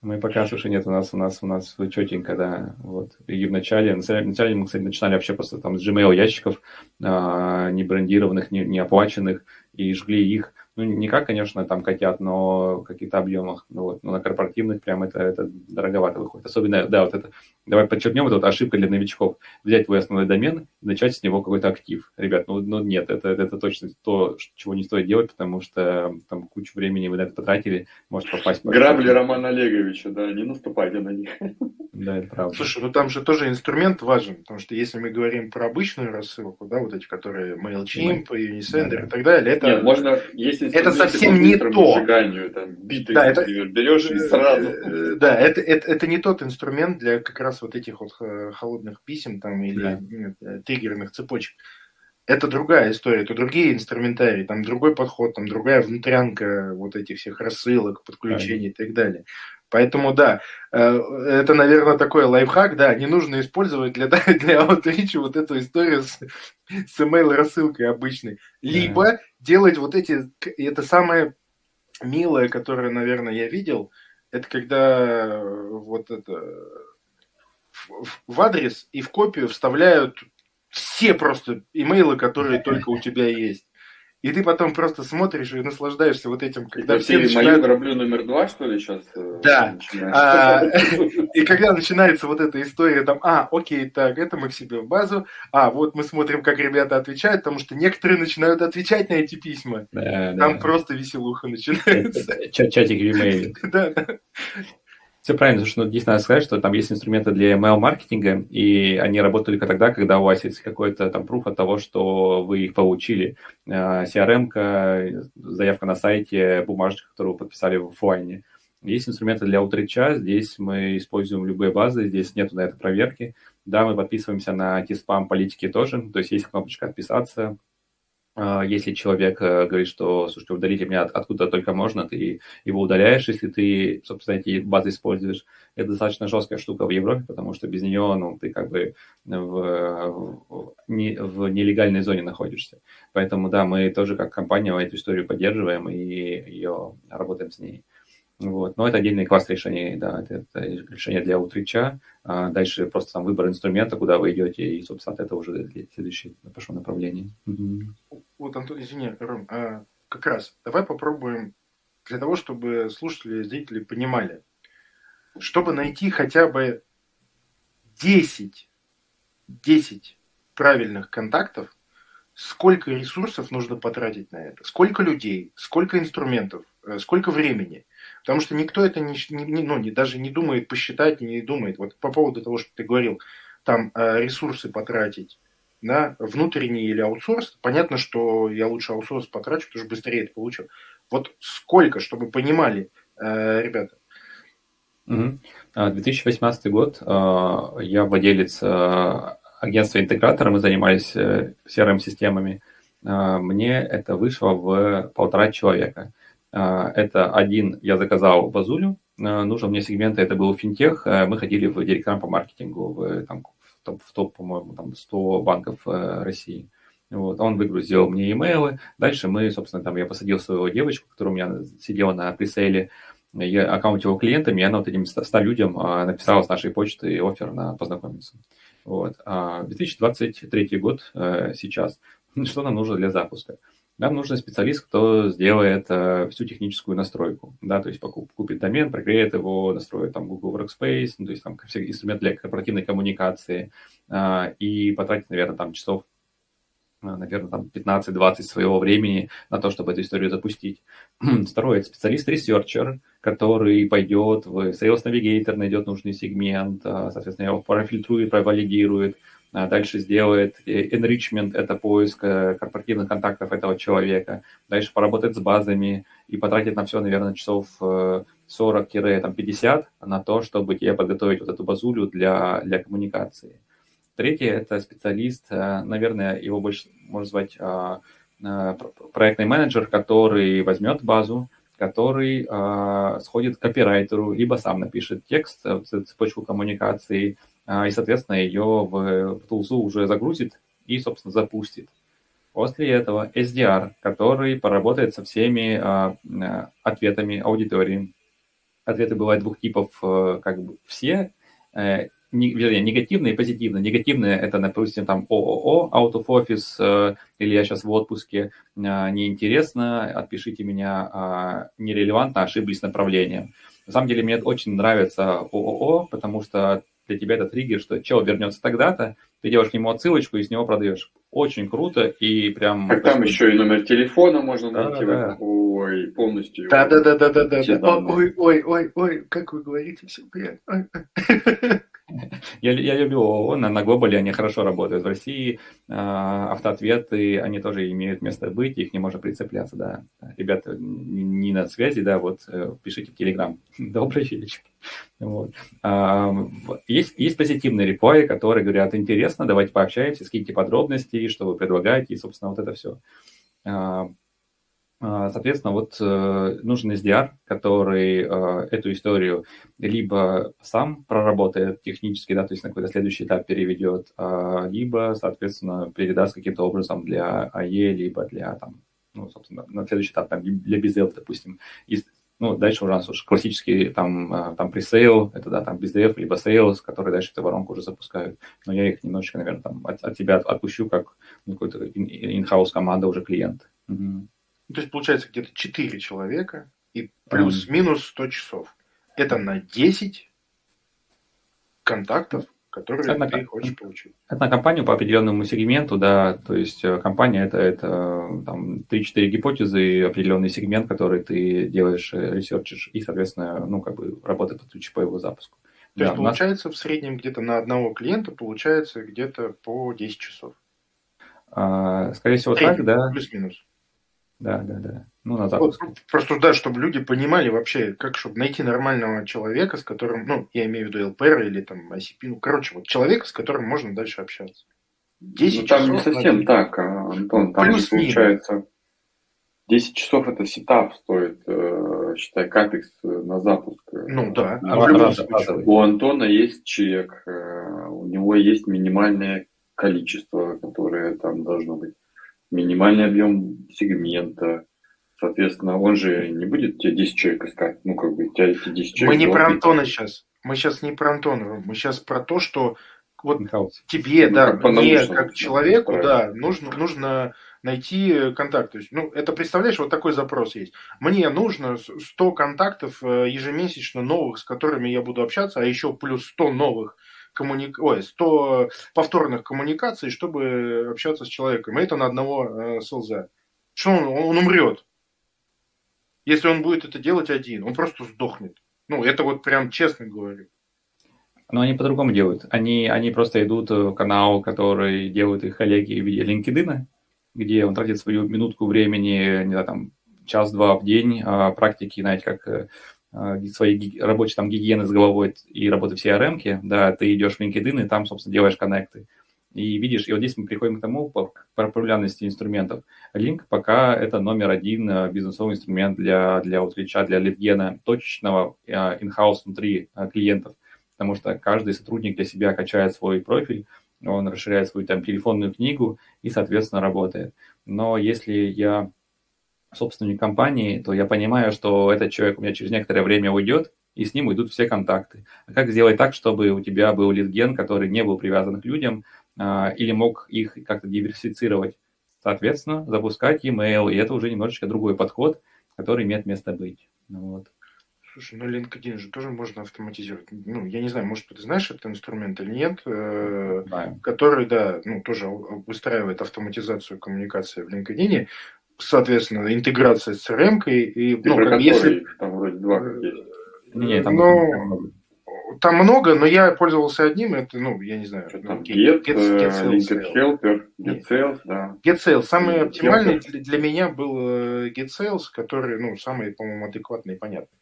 Мы пока, слушай, нет, у нас, у нас, у нас четенько, да, вот. И в начале, вначале мы, кстати, начинали вообще просто там с Gmail ящиков, а, не брендированных, не, не оплаченных, и жгли их ну, не как, конечно, там котят, но в каких-то объемах. Ну, вот, но на корпоративных прям это, это дороговато выходит. Особенно, да, вот это, давай подчеркнем, вот эта ошибка для новичков. Взять твой основной домен и начать с него какой-то актив. Ребят, ну, ну нет, это, это точно то, чего не стоит делать, потому что там кучу времени вы на это потратили, может попасть... Грабли Романа Олеговича, да, не наступайте на них. Да, это правда. Слушай, ну там же тоже инструмент важен, потому что если мы говорим про обычную рассылку, да, вот эти, которые MailChimp, Unisender да, да. и так далее, это... Нет, можно, если это совсем не то. Там, биты, да, это, берешь и сразу. Э, да, это, это, это не тот инструмент для как раз вот этих вот э, холодных писем там или да. нет, э, триггерных цепочек. Это другая история, это другие инструментарии, там другой подход, там другая внутрянка вот этих всех рассылок, подключений да. и так далее. Поэтому да, это, наверное, такой лайфхак, да, не нужно использовать для, для аутрича вот эту историю с, с email рассылкой обычной. Либо да. делать вот эти, это самое милое, которое, наверное, я видел, это когда вот это в, в адрес и в копию вставляют все просто имейлы, которые только у тебя есть. И ты потом просто смотришь и наслаждаешься вот этим, когда Это все начинают... мою граблю номер два, что ли, сейчас? э, Да. А, И когда начинается вот эта история, там, а, окей, так, это мы к себе в базу, а, вот мы смотрим, как ребята отвечают, потому что некоторые начинают отвечать на эти письма. Да, Там да. просто веселуха начинается. Ча- Чатик в e Да, да. Все правильно, потому что ну, здесь надо сказать, что там есть инструменты для email-маркетинга, и они работают только тогда, когда у вас есть какой-то там пруф от того, что вы их получили. Э, CRM-ка, заявка на сайте, бумажечка, которую вы подписали в офлайне. Есть инструменты для утреча, здесь мы используем любые базы, здесь нету на это проверки. Да, мы подписываемся на антиспам политики тоже, то есть есть кнопочка «Отписаться», А, Если человек э, говорит, что, слушайте, удалите меня от- откуда только можно, ты его удаляешь, если ты, собственно, эти базы используешь. Это достаточно жесткая штука в Европе, потому что без нее, ну, ты как бы в, в, в нелегальной зоне находишься. Поэтому, да, мы тоже как компания эту историю поддерживаем и ее работаем с ней. Вот. Но это отдельный класс решений, да, это, это решение для утрича. А дальше просто там выбор инструмента, куда вы идете, и, собственно, этого уже следующее пошло направление. Вот, Антон, извини, Ром, а, как раз давай попробуем для того, чтобы слушатели и зрители понимали, чтобы найти хотя бы 10, 10 правильных контактов, сколько ресурсов нужно потратить на это, сколько людей, сколько инструментов, э, сколько времени. Потому что никто это не, не- ну, не, даже не думает посчитать, не думает. Вот по поводу того, что ты говорил, там э, ресурсы потратить, да, внутренний или аутсорс, понятно, что я лучше аутсорс потрачу, потому что быстрее это получу. Вот сколько, чтобы понимали э, ребята? Мгм. А, 2018 год. а, Я владелец а, агентства интегратора. Мы занимались э, CRM-системами. А, Мне это вышло в полтора человека. А, Это один я заказал базулю. а, Нужен мне сегмент, это был финтех. а, Мы ходили в директорам по маркетингу в, там, в топ, по-моему, там 100 банков э, России. Вот, он выгрузил мне имейлы. Дальше мы, собственно, там я посадил свою девочку, которая у меня сидела на пресейле, я аккаунт его клиентами, и она вот этим 100 людям написала с нашей почты офер на познакомиться. Вот. А 2023 год э, сейчас. Что нам нужно для запуска? Нам нужен специалист, кто сделает э, всю техническую настройку, да, то есть покуп, купит домен, прогреет его, настроит там Google Workspace, ну, то есть там все инструменты для корпоративной коммуникации а, и потратит, наверное, там часов а, наверное, там 15-20 своего времени на то, чтобы эту историю запустить. Второе, это специалист-researcher, который пойдет в Sales Navigator, найдет нужный сегмент, а, соответственно, его профильтрует, провалидирует, дальше сделает э, enrichment, это поиск э, корпоративных контактов этого человека, дальше поработает с базами и потратит на все, наверное, часов э, 40-50 на то, чтобы тебе подготовить вот эту базулю для, для коммуникации. Третье – это специалист, э, наверное, его больше можно звать а, а, про- проектный менеджер, который возьмет базу, который а, сходит к копирайтеру, либо сам напишет текст, э, цепочку коммуникации, а, и, соответственно, ее в, тулзу уже загрузит и, собственно, запустит. После этого SDR, который поработает со всеми а, а, ответами аудитории. Ответы бывают двух типов, э, как бы все, э, не- вернее, негативные и позитивные. Негативные – это, допустим, там ООО, out of office, э, или я сейчас в отпуске, э, неинтересно, отпишите меня, а, нерелевантно, ошиблись направлением. На самом деле, мне очень нравится ООО, потому что для тебя это триггер, что чел вернется тогда-то, ты делаешь к нему отсылочку и с него продаешь. Очень круто и прям... Так там еще и номер телефона можно Да, найти. в да. этом. Ой, полностью. его- Да, да, да, да, да, да. Все да. данные. Ой, ой, ой, ой, как вы говорите все приятно. Я, я люблю ООО, на, глобале они хорошо работают. В России э, автоответы, они тоже имеют место быть, их не можно прицепляться, да. Ребята, не, на связи, да, вот э, пишите в Телеграм. Добрый вечер. Вот. А, есть, есть позитивные реплаи, которые говорят, интересно, давайте пообщаемся, скиньте подробности, что вы предлагаете, и, собственно, вот это все. А, Соответственно, вот э, нужен SDR, который э, эту историю либо сам проработает технически, да, то есть на какой-то следующий этап переведет, а, либо, соответственно, передаст каким-то образом для АЕ, либо для, там, ну, собственно, на следующий этап там, для бездел, допустим. И Ну, дальше у нас уже классический там, а, там пресейл, это, да, там BizDev, либо Sales, которые дальше эту воронку уже запускают. Но я их немножечко, наверное, там от, от тебя отпущу, как ну, какой-то in-house команда уже клиент. Угу. То есть, получается, где-то 4 человека и плюс-минус 100 часов. Это на 10 контактов, которые это ты хочешь получить. Это на компанию по определенному сегменту, да, то есть э, компания это, это там 3-4 гипотезы и определенный сегмент, который ты делаешь, э, ресерчишь, и, соответственно, ну, как бы работает по его запуску. То да, есть, получается, нас... в среднем где-то на одного клиента получается где-то по 10 часов. А, скорее всего, так, да. Плюс-минус. Да, да, да. Ну, на запуск. Вот, просто да, чтобы люди понимали вообще, как, чтобы найти нормального человека, с которым, ну, я имею в виду ЛПР или там ICP, ну, короче, вот человека, с которым можно дальше общаться. 10 ну, там часов не совсем надо... так, а, Антон, там Плюс получается 10 часов это сетап стоит, э, считай, капекс на запуск. Ну да. А раз, у Антона есть чек, э, у него есть минимальное количество, которое там должно быть минимальный объем сегмента. Соответственно, он же не будет тебе 10 человек искать. Ну, как бы, тебя эти 10 человек... Мы не про Антона сейчас. Мы сейчас не про Антона. Мы сейчас про то, что вот тебе, ну, да, как мне, как человеку, правильно. да, нужно, нужно найти контакт. То есть, ну, это представляешь, вот такой запрос есть. Мне нужно 100 контактов э, ежемесячно новых, с которыми я буду общаться, а еще плюс 100 новых коммуник... Ой, 100 повторных коммуникаций, чтобы общаться с человеком. И это на одного э, СЛЗ. Что он, он умрет. Если он будет это делать один, он просто сдохнет. Ну, это вот прям честно говорю. Но они по-другому делают. Они, они просто идут в канал, который делают их коллеги в виде LinkedIn, где он тратит свою минутку времени, не знаю, там, час-два в день а, практики, знаете, как а, свои рабочие там гигиены с головой и работы в CRM, да, ты идешь в LinkedIn и там, собственно, делаешь коннекты. И видишь, и вот здесь мы приходим к тому, по популярности инструментов. Link пока это номер один а, бизнесовый инструмент для, для outreach, для лидгена точечного in-house внутри клиентов, потому что каждый сотрудник для себя качает свой профиль, он расширяет свою там телефонную книгу и, соответственно, работает. Но если я собственник компании, то я понимаю, что этот человек у меня через некоторое время уйдет, и с ним уйдут все контакты. А как сделать так, чтобы у тебя был литген, который не был привязан к людям, а, или мог их как-то диверсифицировать? Соответственно, запускать email, и это уже немножечко другой подход, который имеет место быть. Вот. Слушай, ну LinkedIn же тоже можно автоматизировать. Ну, я не знаю, может, ты знаешь этот инструмент или нет, э, который, да, ну, тоже выстраивает автоматизацию коммуникации в LinkedIn соответственно, интеграция с CRM и, ну, как, если... Там вроде два есть. Не, там, ну, там много, но я пользовался одним, это, ну, я не знаю. Что там, Get, Get, Get, Sales, Get Helper, Get Sales, да. Get Sales. Самый оптимальный для, для меня был э, Get Sales, который, ну, самый, по-моему, адекватный и понятный.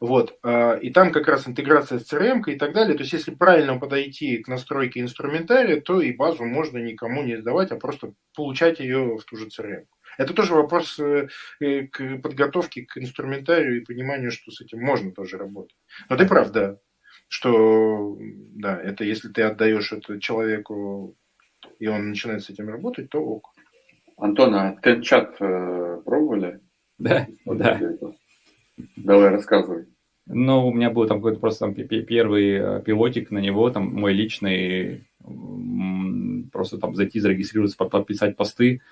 Вот. А, и там как раз интеграция с CRM и так далее. То есть, если правильно подойти к настройке инструментария, то и базу можно никому не сдавать, а просто получать ее в ту же CRM. Это тоже вопрос э, э, к подготовке к инструментарию и пониманию, что с этим можно тоже работать. Но ты прав, да, что да, это если ты отдаешь это человеку, и он начинает с этим работать, то ок. Антон, а чат э, пробовали? Да, вот да. Давай, рассказывай. Ну, у меня был там какой-то просто там первый пилотик на него, там мой личный, просто там зайти, зарегистрироваться, подписать посты,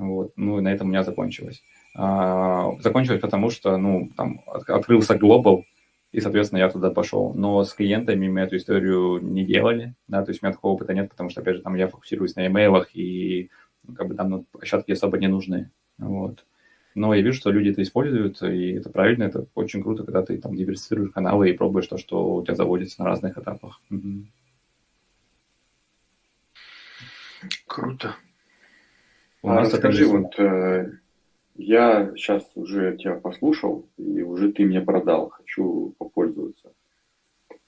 вот. Ну и на этом у меня закончилось. А, закончилось потому, что ну, там открылся глобал, и, соответственно, я туда пошел. Но с клиентами мы эту историю не делали, да, то есть у меня такого опыта нет, потому что, опять же, там я фокусируюсь на имейлах, и ну, как бы там ну, площадки особо не нужны. Вот. Но я вижу, что люди это используют, и это правильно, это очень круто, когда ты там диверсифицируешь каналы и пробуешь то, что у тебя заводится на разных этапах. Угу. Круто. А расскажи, вот э, я сейчас уже тебя послушал, и уже ты мне продал, хочу попользоваться.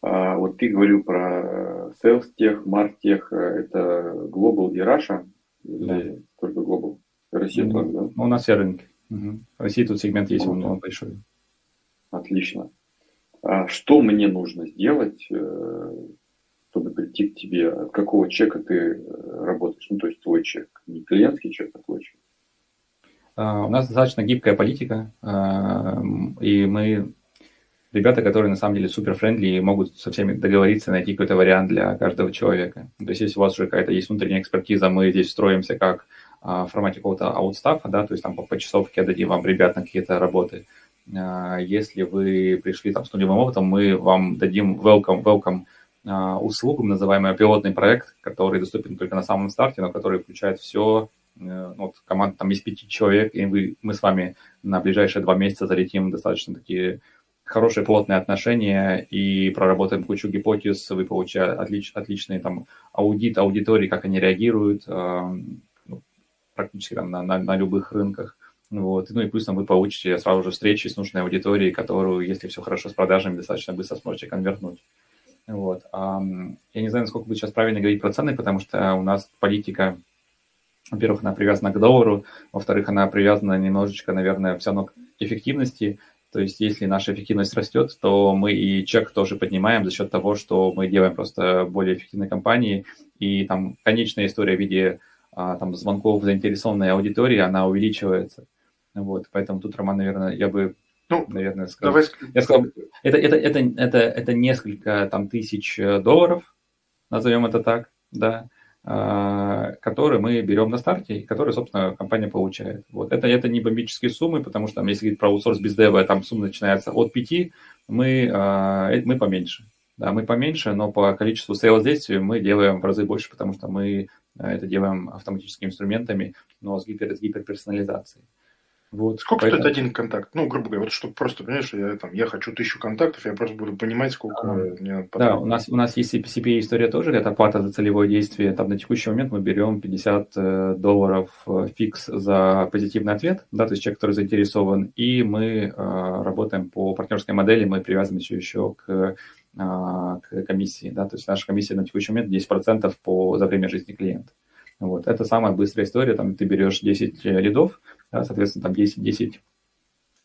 А вот ты говорил про Sales Tech, Martech, это Global и Russia, или да. только Global? Россия ну, тоже, да? Ну, у нас все рынки. Угу. В России тут сегмент есть, он, он большой. Отлично. А что мне нужно сделать, э, чтобы прийти к тебе, от какого чека ты э, работаешь, ну, то есть твой чек, не клиентский чек, а чек. Uh, у нас достаточно гибкая политика, uh, и мы ребята, которые на самом деле супер френдли и могут со всеми договориться, найти какой-то вариант для каждого человека. То есть если у вас уже какая-то есть внутренняя экспертиза, мы здесь строимся как а, в формате какого-то аутстафа, да, то есть там по, по часовке дадим вам ребят на какие-то работы. А, если вы пришли там с нулевым опытом, мы вам дадим welcome, welcome а, услугу, называемый пилотный проект, который доступен только на самом старте, но который включает все э, вот команда там из пяти человек, и вы, мы с вами на ближайшие два месяца залетим достаточно такие хорошие плотные отношения и проработаем кучу гипотез, вы получаете отлич, отличный там аудит аудитории, как они реагируют э, ну, практически там на, на, на любых рынках. Вот. Ну и плюс там вы получите сразу же встречи с нужной аудиторией, которую, если все хорошо с продажами, достаточно быстро сможете конвертнуть. Вот. Я не знаю, насколько будет сейчас правильно говорить про цены, потому что у нас политика, во-первых, она привязана к доллару, во-вторых, она привязана немножечко, наверное, все равно к эффективности. То есть, если наша эффективность растет, то мы и чек тоже поднимаем за счет того, что мы делаем просто более эффективные компании. И там конечная история в виде а, там, звонков заинтересованной аудитории, она увеличивается. Вот, поэтому тут, Роман, наверное, я бы, ну, наверное, сказал. Давай... Я сказал, это, это, это, это, это несколько там тысяч долларов, назовем это так, да, а, которые мы берем на старте, и которые, собственно, компания получает. Вот. Это, это не бомбические суммы, потому что, там, если говорить про аутсорс без дева, там сумма начинается от 5, мы, а, э, мы поменьше. Да, мы поменьше, но по количеству sales действий мы делаем в разы больше, потому что мы а, это делаем автоматическими инструментами, но с, гипер, с гиперперсонализацией. Вот, сколько поэтому... стоит один контакт? Ну, грубо говоря, вот чтобы просто, понимаешь, я, там, я хочу тысячу контактов, я просто буду понимать, сколько а, мне надо Да, у нас, у нас есть CPA-история тоже, это оплата за целевое действие. Там на текущий момент мы берем 50 э, долларов э, фикс за позитивный ответ, да, то есть человек, который заинтересован, и мы э, работаем по партнерской модели, мы привязываемся еще к, э, к комиссии, да, то есть наша комиссия на текущий момент 10% по, за время жизни клиента. Вот. Это самая быстрая история, там ты берешь 10 лидов, соответственно, там 10, 10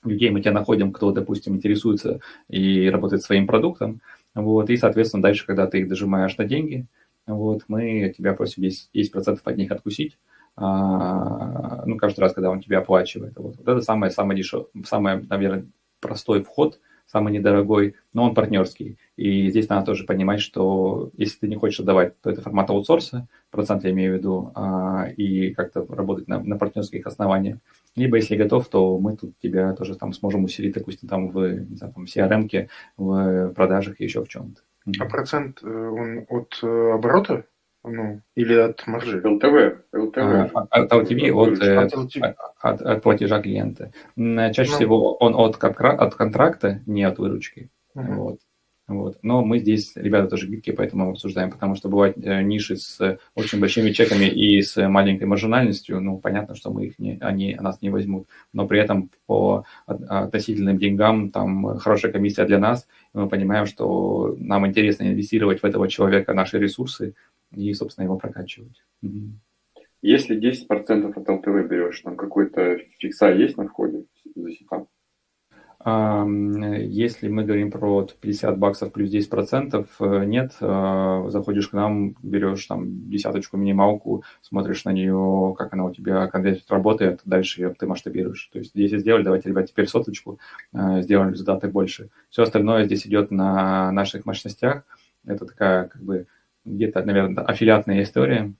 людей мы тебя находим, кто, допустим, интересуется и работает своим продуктом, вот, и, соответственно, дальше, когда ты их дожимаешь на деньги, вот, мы тебя просим 10%, 10% от них откусить, а, ну, каждый раз, когда он тебя оплачивает. Вот, вот это самое, самое дешевое, самое, наверное, простой вход – самый недорогой, но он партнерский. И здесь надо тоже понимать, что если ты не хочешь отдавать, то это формат аутсорса, процент я имею в виду, а, и как-то работать на, на партнерских основаниях. Либо если готов, то мы тут тебя тоже там сможем усилить, допустим, там в, не знаю, там, CRM, в продажах и еще в чем-то. А процент э, он от э, оборота ну, или от маржи? ЛТВ. ЛТВ. А, от LTV, от, э, от, от, от платежа клиента. Чаще ну, всего он от, от контракта, не от выручки. Угу. Вот. Вот. Но мы здесь, ребята, тоже гибкие, поэтому обсуждаем, потому что бывают э, ниши с очень большими чеками и с маленькой маржинальностью, ну, понятно, что мы их не, они нас не возьмут, но при этом по относительным деньгам там хорошая комиссия для нас, и мы понимаем, что нам интересно инвестировать в этого человека наши ресурсы, и, собственно, его прокачивать. Если 10% от ЛТВ берешь, там какой-то фикса есть на входе за сетап? Если мы говорим про 50 баксов плюс 10 процентов, э, нет, э, заходишь к нам, берешь там десяточку минималку, смотришь на нее, как она у тебя конвертит работает, дальше ее ты масштабируешь. То есть если сделали, давайте, ребят, теперь соточку, э, сделаем результаты больше. Все остальное здесь идет на наших мощностях. Это такая как бы где-то, наверное, аффилиатная история,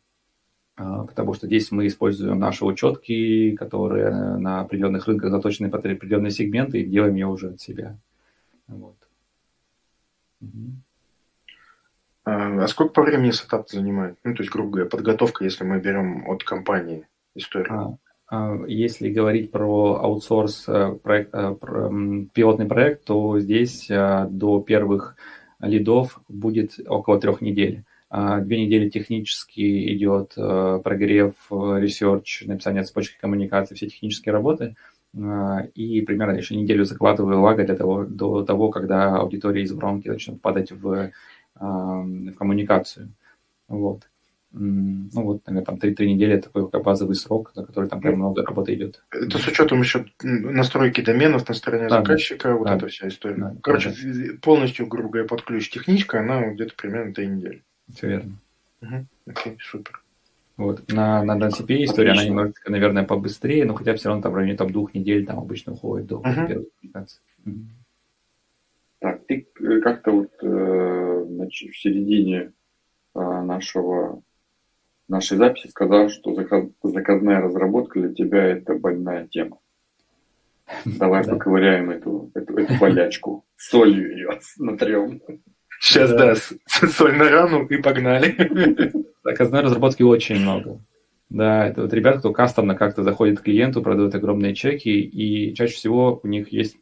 а, потому что здесь мы используем наши учетки, которые на определенных рынках заточены под определенные сегменты, и делаем ее уже от себя. Вот. А, а сколько по времени сетап занимает? Ну, то есть, грубо говоря, подготовка, если мы берем от компании историю. А, а если говорить про аутсорс э, проект, э, пилотный проект, то здесь э, до первых лидов будет около трех недель. А, две недели технически идет э, прогрев, research, написание цепочки коммуникации, все технические работы. А, и примерно еще неделю закладываю лага для того, до того, когда аудитория из воронки начнет падать в, в коммуникацию. Вот. Ну вот, наверное, там 3, 3 недели такой базовый срок, за который там прям ну, много работы идет. Это с учетом еще настройки доменов на стороне да, заказчика, да, вот да, эта вся история. Да, Короче, да. полностью, грубо говоря, под ключ техничка, она где-то примерно 3 недели. Все верно. Угу. Окей, супер. Вот. На, на DNCP история, она немножко, наверное, побыстрее, но хотя все равно там в районе там, двух недель там обычно уходит до uh-huh. первой публикации. Так, ты э, как-то вот э, значит, в середине э, нашего нашей записи сказал, что заказ, заказная разработка для тебя это больная тема. Давай да. поковыряем эту, эту, эту болячку. Солью ее натрем. Сейчас, да, да соль на рану и погнали. Заказной разработки очень много. Да, это вот ребята, кто кастомно как-то заходит к клиенту, продают огромные чеки, и чаще всего у них есть...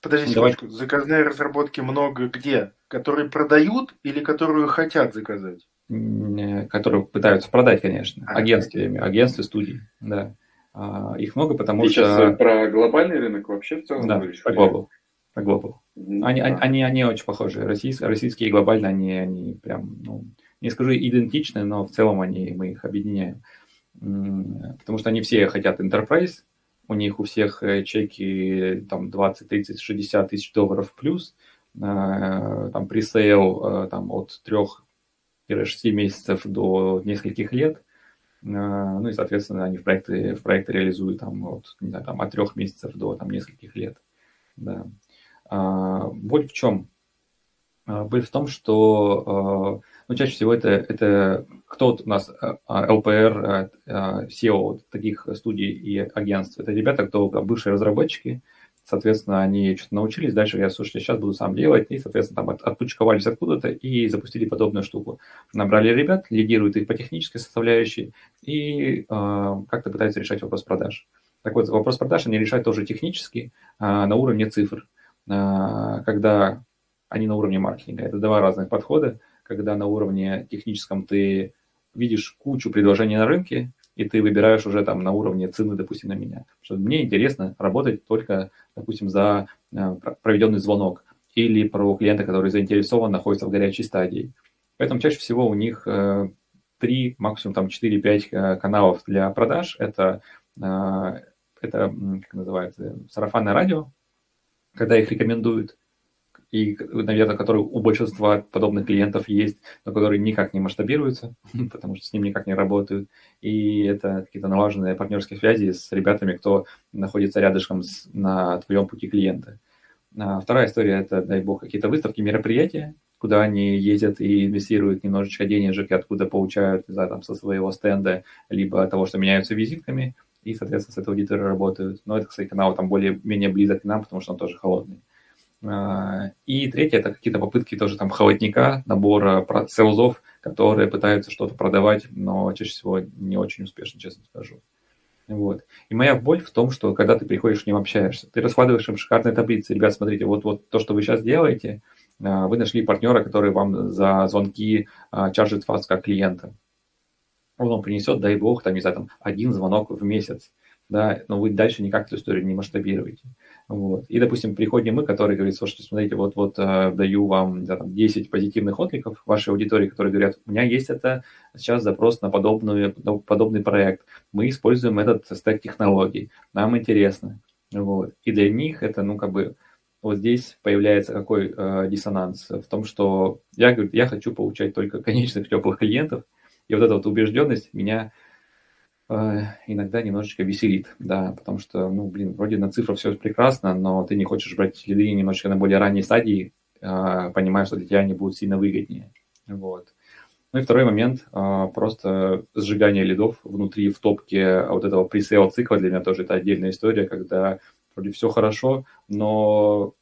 Подожди Давай... секундочку, заказные разработки много где? Которые продают или которые хотят заказать? Которые пытаются продать, конечно. А, агентствами, агентстве, студии, да. А, их много, потому Ты что... сейчас про глобальный рынок вообще в целом да, говоришь? по глобал. По global. Они, они, они, они очень похожи. Российские, российские и глобальные, они, они прям, ну, не скажу идентичны, но в целом они, мы их объединяем. Потому что они все хотят enterprise, у них у всех э, чеки там 20, 30, 60 тысяч долларов плюс, э, там пресейл э, там от 3-6 месяцев до нескольких лет, ну и, соответственно, они в проекты, в проекты реализуют там, от, не знаю, там, от трех месяцев до там, нескольких лет. Да. А, боль в чем? А, боль в том, что ну, чаще всего это, это кто у нас ЛПР, SEO таких студий и агентств. Это ребята, кто бывшие разработчики, соответственно, они что-то научились, дальше я, слушайте, сейчас буду сам делать, и, соответственно, там от, отпучковались откуда-то и запустили подобную штуку. Набрали ребят, лидируют их по технической составляющей и э, как-то пытаются решать вопрос продаж. Так вот, вопрос продаж они решают тоже технически, э, на уровне цифр, когда они на уровне маркетинга. Это два разных подхода, когда на уровне техническом ты видишь кучу предложений на рынке, и ты выбираешь уже там на уровне цены, допустим, на меня. Потому что мне интересно работать только, допустим, за э, проведенный звонок или про клиента, который заинтересован, находится в горячей стадии. Поэтому чаще всего у них э, три, максимум там 4-5 э, каналов для продаж. Это, это как называется, сарафанное радио, когда их рекомендуют и, наверное, который у большинства подобных клиентов есть, но которые никак не масштабируются, потому что с ним никак не работают. И это какие-то налаженные партнерские связи с ребятами, кто находится рядышком с, на твоем пути клиента. А вторая история – это, дай бог, какие-то выставки, мероприятия, куда они ездят и инвестируют немножечко денежек, и откуда получают за, там, со своего стенда, либо того, что меняются визитками, и, соответственно, с этой аудиторией работают. Но это, кстати, канал там более-менее близок к нам, потому что он тоже холодный. А, и третье – это какие-то попытки тоже там холодника, набора селзов, которые пытаются что-то продавать, но чаще всего не очень успешно, честно скажу. Вот. И моя боль в том, что когда ты приходишь к ним общаешься, ты раскладываешь им шикарные таблицы. Ребят, смотрите, вот, вот то, что вы сейчас делаете, а, вы нашли партнера, который вам за звонки а, чаржит вас как клиента. Он вам принесет, дай бог, там, не знаю, там, один звонок в месяц да, но вы дальше никак эту историю не масштабируете. Вот. И, допустим, приходим мы, который говорит, слушайте, смотрите, вот-вот э, даю вам да, там, 10 позитивных откликов вашей аудитории, которые говорят, у меня есть это сейчас запрос на подобную, подобный проект, мы используем этот стек технологий, нам интересно. Вот. И для них это, ну, как бы, вот здесь появляется какой э, диссонанс в том, что я говорю, я хочу получать только конечных теплых клиентов, и вот эта вот убежденность меня Э, иногда немножечко веселит, да, потому что, ну, блин, вроде на цифрах все прекрасно, но ты не хочешь брать лиды немножечко на более ранней стадии, э, понимая, что для тебя они будут сильно выгоднее, вот. Ну и второй момент, э, просто сжигание лидов внутри в топке вот этого пресейл цикла для меня тоже это отдельная история, когда вроде все хорошо, но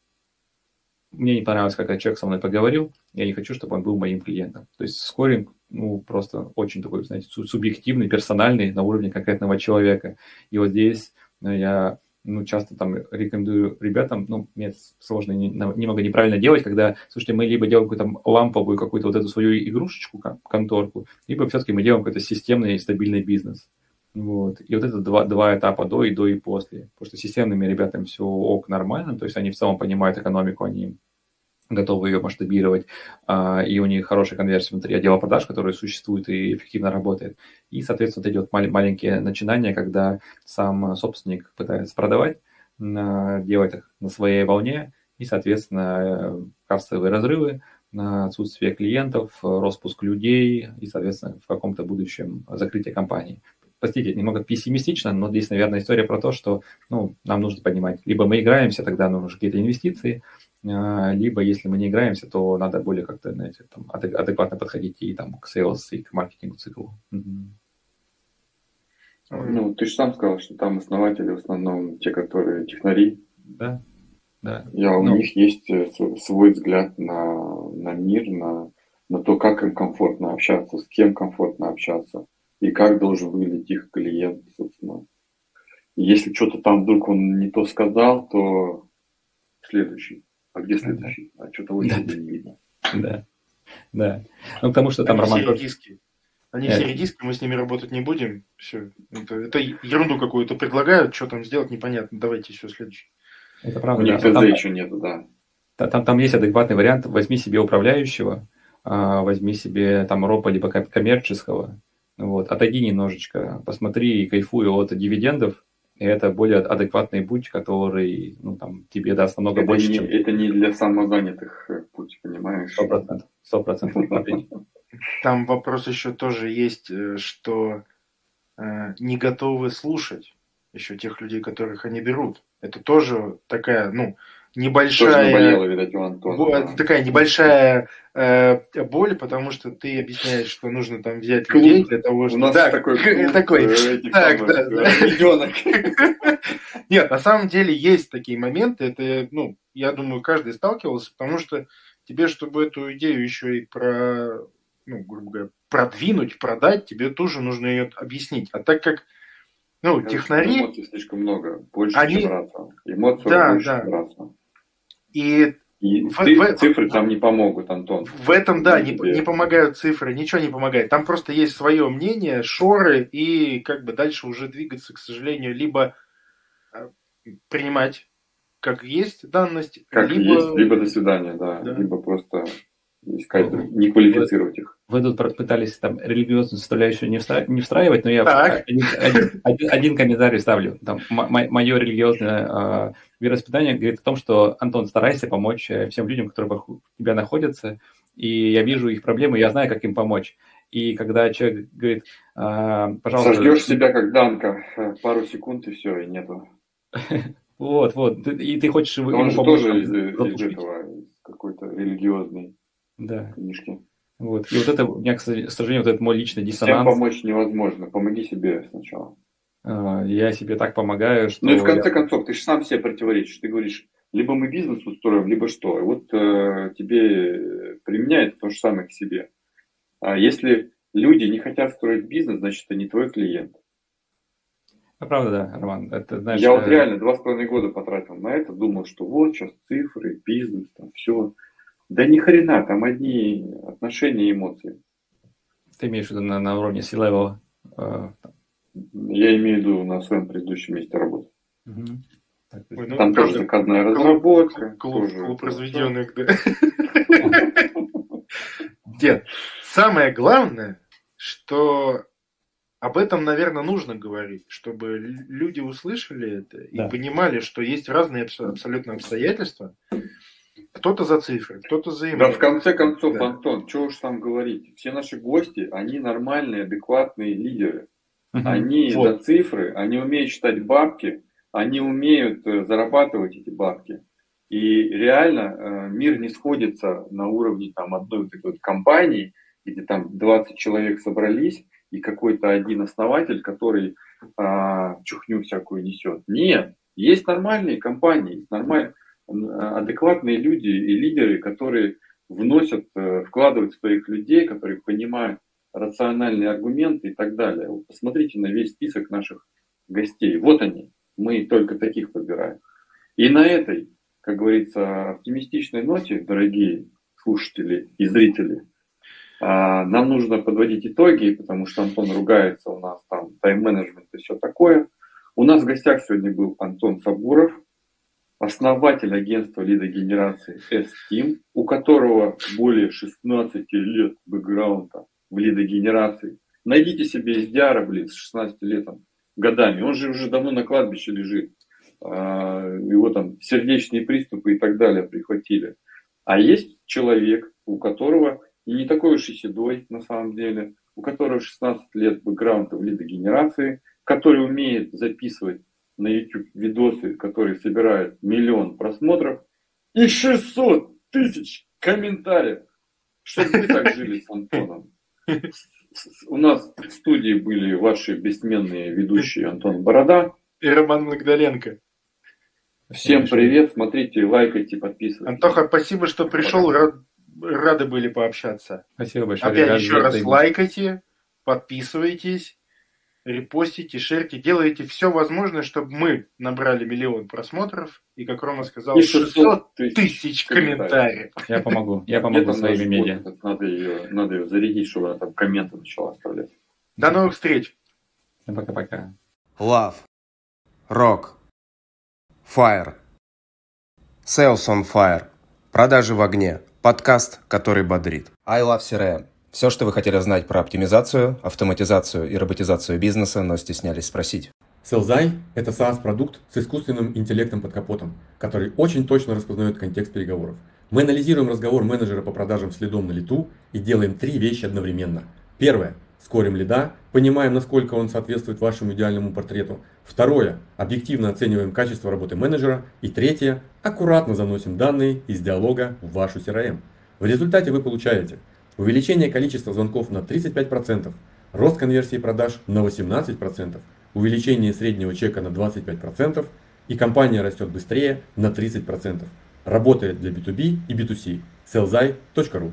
мне не понравилось, как человек со мной поговорил, я не хочу, чтобы он был моим клиентом. То есть скоринг, ну, просто очень такой, знаете, субъективный, персональный на уровне конкретного человека. И вот здесь ну, я ну, часто там рекомендую ребятам, ну, мне сложно не, немного неправильно делать, когда, слушайте, мы либо делаем какую-то ламповую какую-то вот эту свою игрушечку, конторку, либо все-таки мы делаем какой-то системный и стабильный бизнес. Вот. И вот это два, два этапа до и до и после. Потому что системными ребятам все ок нормально, то есть они в целом понимают экономику, они готовы ее масштабировать, а, и у них хорошая конверсия внутри отдела продаж, который существует и эффективно работает. И, соответственно, вот эти маленькие начинания, когда сам собственник пытается продавать, делать их на своей волне, и, соответственно, кассовые разрывы, отсутствие клиентов, распуск людей и, соответственно, в каком-то будущем закрытие компании. Простите, немного пессимистично, но здесь, наверное, история про то, что ну, нам нужно понимать, либо мы играемся, тогда нужны какие-то инвестиции, а, либо если мы не играемся, то надо более как-то, знаете, там, адекватно подходить и там, к sales, и к маркетингу циклу. Ну, ты же сам сказал, что там основатели в основном те, которые технари. Да, да. Я, у ну, них есть э, свой взгляд на, на мир, на, на то, как им комфортно общаться, с кем комфортно общаться и как должен выглядеть их клиент, собственно. если что-то там вдруг он не то сказал, то следующий. А где следующий? А что-то очень да. не видно. Да, да. Ну, потому что там Роман... Диски. Они все редиски, мы с ними работать не будем. Все. Это, это ерунду какую-то предлагают, что там сделать, непонятно. Давайте все следующее. Это правда. У них да. ТЗ еще нету, да. Там, там есть адекватный вариант. Возьми себе управляющего, а, возьми себе там ропа либо коммерческого. Вот, отойди немножечко, посмотри и кайфуй от дивидендов, и это более адекватный путь, который ну, там, тебе даст намного это больше, не, чем... Это не для самозанятых э, путь, понимаешь? Сто процентов. Сто процентов. Там вопрос еще тоже есть, э, что э, не готовы слушать еще тех людей, которых они берут. Это тоже такая, ну, небольшая... Наболело, видать, у Антона, да. Такая небольшая э, боль, потому что ты объясняешь, что нужно там взять Клуб. людей для того, чтобы... У нас так, такой, клуб, такой так, самых, да, да. Нет, на самом деле есть такие моменты, это, ну, я думаю, каждый сталкивался, потому что тебе, чтобы эту идею еще и про ну, грубо говоря, продвинуть, продать, тебе тоже нужно ее объяснить. А так как, ну, Конечно, технари... Эмоций слишком много, больше, они... чем раза. Эмоций да, больше, да. чем раза. И и в, цифры, в, цифры там не помогут, Антон. В этом, да, не, не помогают цифры, ничего не помогает. Там просто есть свое мнение, шоры, и как бы дальше уже двигаться, к сожалению, либо э, принимать как есть данность, как либо... есть, либо до свидания, да, да. либо просто искать, не квалифицировать их. Вы тут пытались там религиозную составляющую не, встра... не встраивать, но я один, один, один, комментарий ставлю. Там, мое религиозное э, вероисповедание говорит о том, что, Антон, старайся помочь э, всем людям, которые вокруг тебя находятся, и я вижу их проблемы, я знаю, как им помочь. И когда человек говорит, э, пожалуйста... Сожгешь себя как Данка, э, пару секунд и все, и нету. Вот, вот. И ты хочешь Он же тоже из, из этого, какой-то религиозный да. книжки. Вот. И вот это, у меня, к сожалению, вот это мой личный диссонанс. Всем помочь невозможно. Помоги себе сначала. А, я себе так помогаю, что... Ну и в конце я... концов, ты же сам себе противоречишь. Ты говоришь, либо мы бизнес устроим, либо что. И вот э, тебе применяет то же самое к себе. А если люди не хотят строить бизнес, значит, это не твой клиент. А правда, да, Роман. Это, знаешь, я вот э, реально два с половиной года потратил на это, думал, что вот сейчас цифры, бизнес, там все. Да ни хрена, там одни отношения и эмоции. Ты имеешь в виду на, на уровне C-level? Э, Я имею в виду на своем предыдущем месте работы. Угу. Так, Ой, ну, там тоже заказная разработка. Клуб, тоже... клуб разведенных, да. Дед, самое главное, что об этом, наверное, нужно говорить, чтобы люди услышали это и да. понимали, что есть разные абсолютно обстоятельства, кто-то за цифры, кто-то за имя. Да, в конце концов, да. Антон, что уж там говорить. Все наши гости, они нормальные, адекватные лидеры. Они вот. за цифры, они умеют считать бабки, они умеют э, зарабатывать эти бабки. И реально э, мир не сходится на уровне там, одной вот этой вот компании, где там 20 человек собрались, и какой-то один основатель, который а, чухню всякую несет. Нет, есть нормальные компании, есть нормальные адекватные люди и лидеры, которые вносят, э, вкладывают своих людей, которые понимают рациональные аргументы и так далее. Вот посмотрите на весь список наших гостей. Вот они. Мы только таких подбираем. И на этой, как говорится, оптимистичной ноте, дорогие слушатели и зрители, а, нам нужно подводить итоги, потому что Антон ругается, у нас там тайм-менеджмент и все такое. У нас в гостях сегодня был Антон Сабуров, основатель агентства лидогенерации S-Team, у которого более 16 лет бэкграунда в лидогенерации. Найдите себе Диара, блин, с 16 летом, годами. Он же уже давно на кладбище лежит. А, его там сердечные приступы и так далее прихватили. А есть человек, у которого и не такой уж и седой на самом деле, у которого 16 лет бэкграунда в лидогенерации, который умеет записывать на YouTube видосы, которые собирают миллион просмотров и 600 тысяч комментариев, чтобы вы так жили с Антоном. У нас в студии были ваши бессменные ведущие Антон Борода и Роман Магдаленко. Всем привет, смотрите, лайкайте, подписывайтесь. Антоха, спасибо, что пришел, рады были пообщаться. Спасибо большое. Опять еще раз лайкайте, подписывайтесь репостите, шерьте, делайте все возможное, чтобы мы набрали миллион просмотров и, как Рома сказал, и 600 тысяч комментариев. Я помогу, я помогу своими медиа. Надо ее, надо ее зарядить, чтобы она там комменты начала оставлять. До новых встреч. Пока-пока. Love. Rock. Fire. Sales on Fire. Продажи в огне. Подкаст, который бодрит. I love CRM. Все, что вы хотели знать про оптимизацию, автоматизацию и роботизацию бизнеса, но стеснялись спросить. Селзай – это SaaS-продукт с искусственным интеллектом под капотом, который очень точно распознает контекст переговоров. Мы анализируем разговор менеджера по продажам следом на лету и делаем три вещи одновременно. Первое – скорим лида, понимаем, насколько он соответствует вашему идеальному портрету. Второе – объективно оцениваем качество работы менеджера. И третье – аккуратно заносим данные из диалога в вашу CRM. В результате вы получаете – увеличение количества звонков на 35%, рост конверсии продаж на 18%, увеличение среднего чека на 25% и компания растет быстрее на 30%. Работает для B2B и B2C. sellzai.ru